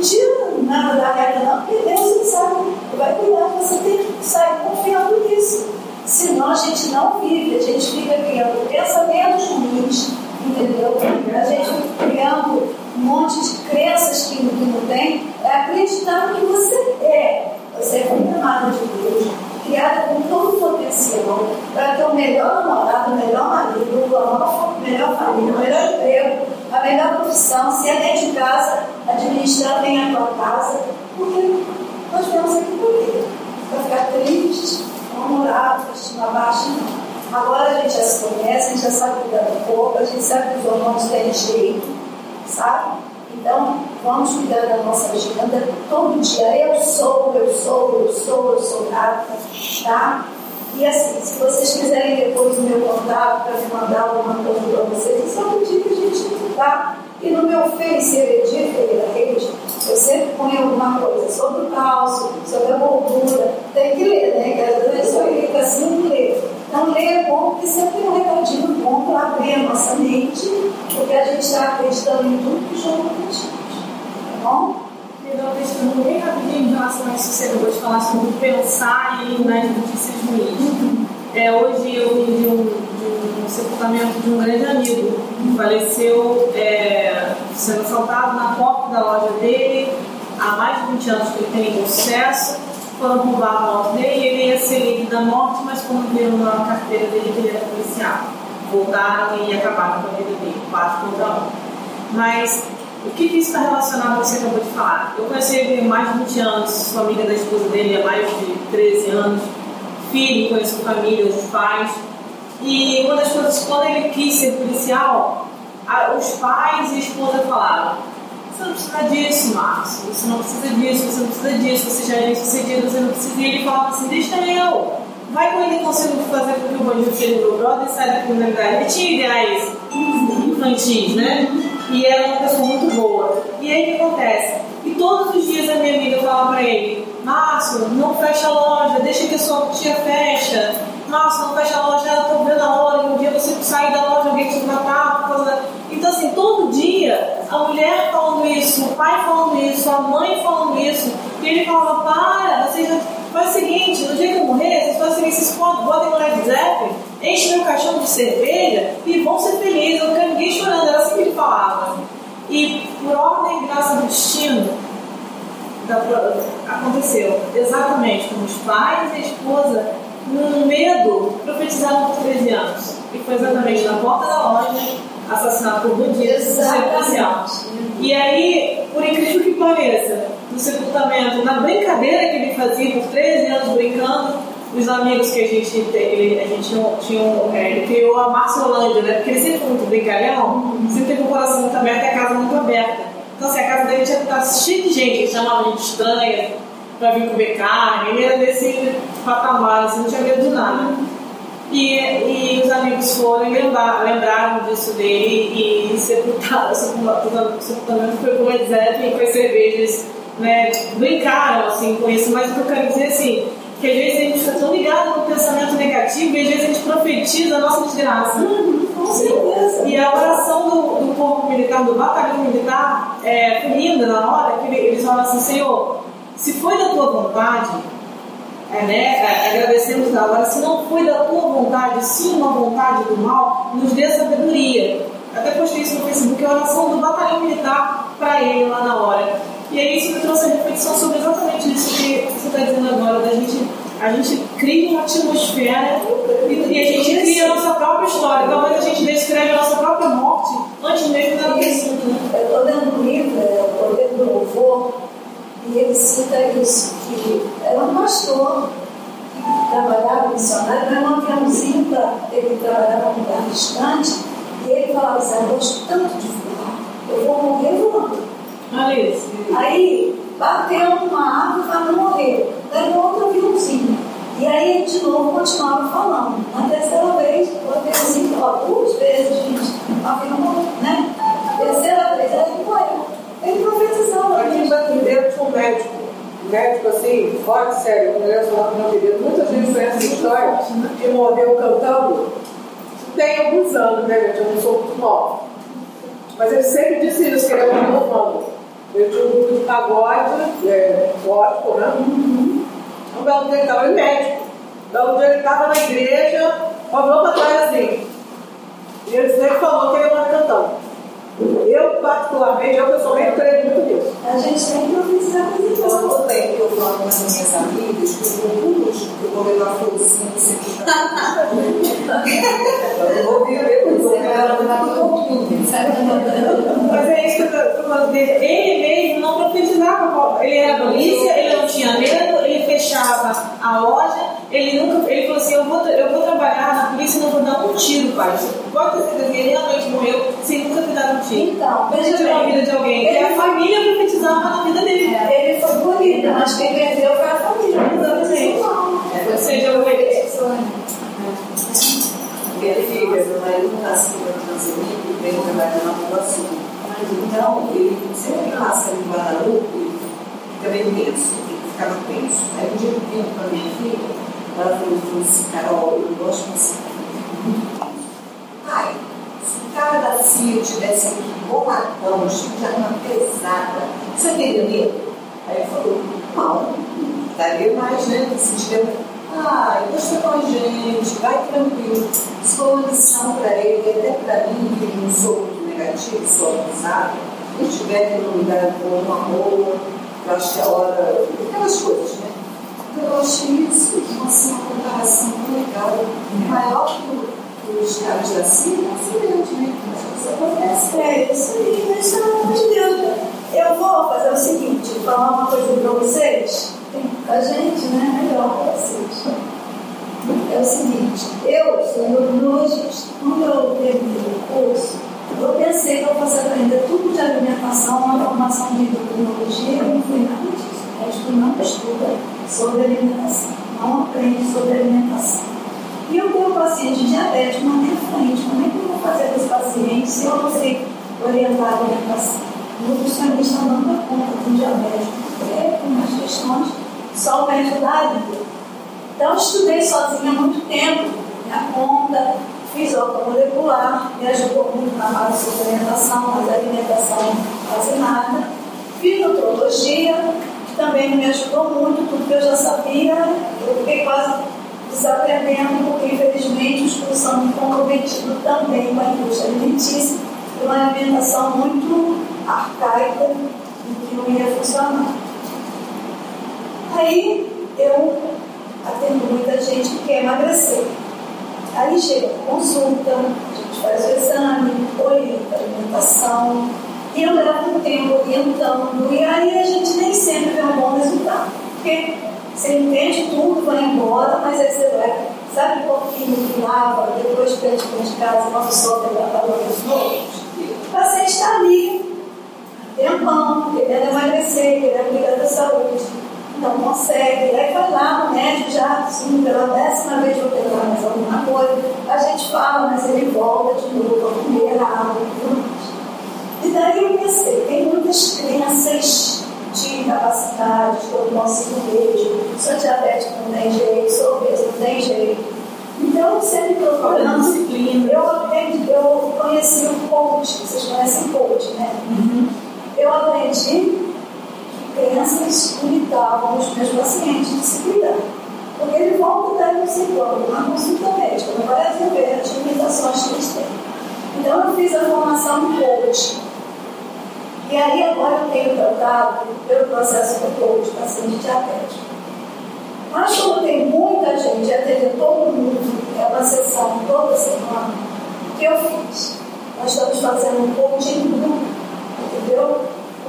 Não tira nada da reta, não, porque Deus ele sabe, vai cuidar, você tem que sair confiando nisso. Senão a gente não vive, a gente fica criando pensamentos ruins, entendeu? A gente fica criando um monte de crenças que, que não tem, é acreditando que você é. Você é amada de Deus criada com todo o potencial para ter o melhor namorado, o melhor marido, a melhor família, o melhor emprego, a melhor profissão, se é dentro de casa, administrar bem a tua casa, porque nós vemos aqui por quê? Para ficar triste, mal-humorado, estima baixa, não. Agora a gente já se conhece, a gente já sabe cuidar do corpo, a gente sabe que os hormônios têm jeito, sabe? Então, vamos cuidar da nossa agenda todo dia. Eu sou, eu sou, eu sou, eu sou grata, tá? E assim, se vocês quiserem depois o meu contato para me mandar alguma coisa para vocês, é só pedir que a gente tá. E no meu Face, Heredia Ferreira Reis, eu sempre ponho alguma coisa sobre o cálcio, sobre a gordura. Tem que ler, né? Que às vezes eu fico assim, ler. Então, ler é bom porque sempre tem um recadinho bom para abrir a nossa mente, porque a gente está acreditando em tudo que não acreditamos. Tá bom? Eu bem rapidinho você acabou de falar sobre pensar e nas notícias ruins. É, hoje eu vim de um, de um sepultamento de um grande amigo que faleceu é, sendo assaltado na porta da loja dele há mais de 20 anos que ele tem sucesso foram roubar a moto dele, ele ia ser livre da morte, mas quando viram na carteira dele que ele era policial, voltaram e acabaram com a vida dele, quatro contra um. Mas o que, que isso está relacionado ao que você acabou de falar? Eu conheci ele há mais de 20 anos, sou amiga da esposa dele há mais de 13 anos, filho, conheço família, os pais. E uma das coisas, quando ele quis ser policial, os pais e a esposa falaram: você não precisa disso, Márcio. Você não precisa disso, você não precisa disso. Você já é sucedido, você não precisa. E ele falava assim: deixa eu. Vai com ele consigo fazer com que o bandido seja meu brother e saia da criminalidade. Ele tinha ideais infantis, né? E era uma pessoa muito boa. E aí o que acontece? E todos os dias a minha amiga falava pra ele: Márcio, não fecha a loja, deixa que a sua tia fecha. Márcio, não fecha a loja, ela tá vendo a hora. Um dia você sai da loja, alguém te matar da então, assim, todo dia a mulher falando isso, o pai falando isso, a mãe falando isso, e ele falava: para, vocês faz o seguinte, no dia que eu morrer, vocês fazem seguinte, vocês botem no Led Zeppelin, enchem meu caixão de cerveja e vão ser felizes, não quero ninguém chorando. Era assim que ele falava. E por ordem e graça do destino, aconteceu exatamente como os pais e a esposa, num medo, profetizaram por 13 anos. E foi exatamente na porta da loja assassinado por bandidos policial. E aí, por incrível que pareça, no sepultamento, na brincadeira que ele fazia por 13 anos brincando, os amigos que a gente ele, a gente tinha, é, ele criou a Marcelândia, né? Porque ele sempre foi muito brincalhão, sempre teve um coração muito aberto e a casa muito aberta. Então, assim, a casa dele tinha tá cheia de gente, ele chamava gente estranha para vir comer carne, ele era desse patamar, assim, não tinha medo de nada. E, e os amigos foram e lembrar, lembraram disso dele e sepultaram, o sepultamento foi com Led Zeppelin, foi cervejas, né, brincaram assim com isso, mas o que eu quero dizer assim, que às vezes a gente fica tão ligado no pensamento negativo e às vezes a gente profetiza a nossa desgraça. Uhum, com certeza. E a oração do, do corpo militar, do batalhão militar, é, foi linda na hora que eles falam assim, Senhor, se foi da tua vontade, é, né, é, agradecemos agora, se não foi da tua vontade, sim uma vontade do mal, nos dê sabedoria. Até postei isso no Facebook, a oração do batalhão militar para ele lá na hora. E aí isso me trouxe a reflexão sobre exatamente isso que você está dizendo agora, da gente, a gente cria uma atmosfera e, e, a gente cria a nossa própria história. Talvez a gente descreve a nossa própria morte antes mesmo da pessoa. Eu estou lendo um livro, é, O Poder do Louvor, e ele cita isso, que um pastor que trabalhava missionário, era um aviãozinho, pra, ele trabalhava num lugar distante, e ele falava assim, eu gosto tanto de voar, eu vou morrer voando. Aí bateu numa árvore, mas não morreu. Ganhou outro aviãozinho. E aí ele de novo continuava falando. Na terceira vez, o aviãozinho falou duas vezes, gente. O avião, né? Terceira vez, ele morreu. Ele profetizou. Aqui em dentro tinha um médico, um médico assim, fora de sério, um negócio lá no querido. Muita gente conhece essa história, que morreu cantando. Tem alguns anos, né, gente? Eu não sou muito nova. Mas ele sempre disse isso, que ele era muito humano. Ele tinha um grupo de pagode, é, gótico, né? Um belo dia ele estava em médico. Um belo dia ele estava na igreja, olhou para trás assim. E ele sempre falou que ele ia cantando. Eu, particularmente, eu pessoalmente creio muito nisso. A gente tem que profetizar coisas Eu boas. anotei que eu falo com as minhas amigas que eu vou eu vou levar florzinha você Eu vou viver com você, eu vou levar todo mundo, sabe? Mas é isso que eu estou falando dele. Ele mesmo não profetizava. Ele era polícia, ele não tinha medo, ele fechava a loja, ele nunca. Ele falou assim: eu vou, eu vou trabalhar na polícia e não vou dar um tiro, pai. Pode ter certeza que ele realmente morreu sem nunca ter dado um tiro. Então, veja Tirou a bem. vida de alguém. E a família profetizava na vida dele. Ele foi bonito, mas quem perdeu foi a família. Exatamente. Ou seja, o Minha filha, meu marido não está segurando transemico, vem trabalhando na rua sul. Então, ele sempre passa em Guadalupe, fica bem tenso, ele ficava tenso. Aí um dia eu vim para minha filha, ela falou, falou assim, Carol, eu gosto de você. Ai, se o cara da CIA tivesse aqui boladão, cheio de arma pesada, você teria medo? Aí ele falou, não, daria mais, né? Sentiria, ah, deixa com a gente, vai tranquilo. Isso foi uma lição para ele, e até para mim, que não sou muito negativo, sou abusada. Se eu estiver em um lugar bom, uma rua, eu acho que a hora, aquelas coisas, né? Então, eu achei isso, uma comparação muito legal, maior que o que os caras da CIA, é um acidente, né? Isso acontece. É isso aí, mas pelo amor de Deus. Eu vou fazer o seguinte, falar uma coisa para vocês. A gente, né? Melhor para vocês. É o seguinte, eu sou neurologista. Quando eu terminei o curso, eu pensei que eu fosse aprender tudo de alimentação, uma formação de endocrinologia, não fui nada disso. O médico não estuda sobre alimentação, não aprende sobre alimentação. E eu tenho um paciente diabético na minha frente, como é que eu vou fazer com esse paciente se eu não sei orientar a alimentação? O nutricionista não dá conta do diabético, porque tem umas questões só o médico dá ajuda. Então, eu estudei sozinha há muito tempo, minha conta, fiz molecular, me ajudou muito na base de alimentação, mas a alimentação quase nada. Fiz nutrologia, que também me ajudou muito, tudo que eu já sabia, eu fiquei quase desaprendendo, porque infelizmente os cursos são comprometidos também com a indústria alimentícia, e uma alimentação muito arcaica e que não ia funcionar. Aí eu atendo muita gente que quer emagrecer. Aí chega a consulta, a gente faz o exame, orienta a alimentação, e eu levo um tempo orientando, e aí a gente nem sempre vê um bom resultado. Porque você entende tudo, vai embora, mas aí você vai, sabe o pouquinho que lava, depois pede para de casa, nosso sol tem lavador dos novos? O paciente está ali, tempão, querendo emagrecer, querendo cuidar da saúde não consegue, aí vai lá no médico já, sim, pela décima vez vou tentar mais alguma coisa, a gente fala, mas ele volta de novo a comer errado e tudo mais. E daí eu pensei, tem muitas crianças de incapacidade, que eu não consigo mesmo, sou diabético, não tem jeito, sou obeso, não tem jeito. Então, sempre procurando, disciplina. eu, aprendi, eu conheci o coach, vocês conhecem coach, né? Eu aprendi crianças limitavam os meus pacientes de se cuidar. Porque ele volta daí no psicólogo, na consulta médica, não vai resolver as limitações que eles têm. Então eu fiz a formação coach. E aí agora eu tenho tratado pelo processo do coach paciente diabético. Mas como tem muita gente, atender todo mundo, é uma sessão toda semana, que eu fiz? Nós estamos fazendo um coaching em grupo, entendeu?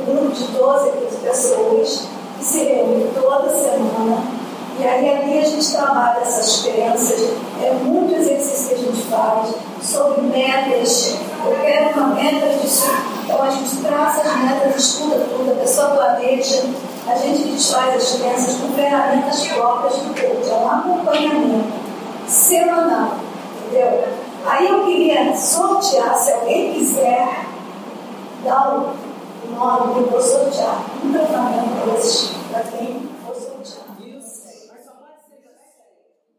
um grupo de 12, 15 pessoas que se reúne toda semana. E aí ali a gente trabalha essas crenças, é muito exercício que a gente faz sobre metas eu quero uma meta disso. Então a gente traça as metas, estuda tudo, a pessoa planeja, a gente desfaz as crianças com ferramentas próprias do coach, é um acompanhamento semanal, entendeu? Aí eu queria sortear, se alguém quiser, dar o nome que eu vou sortear, um tratamento para quem.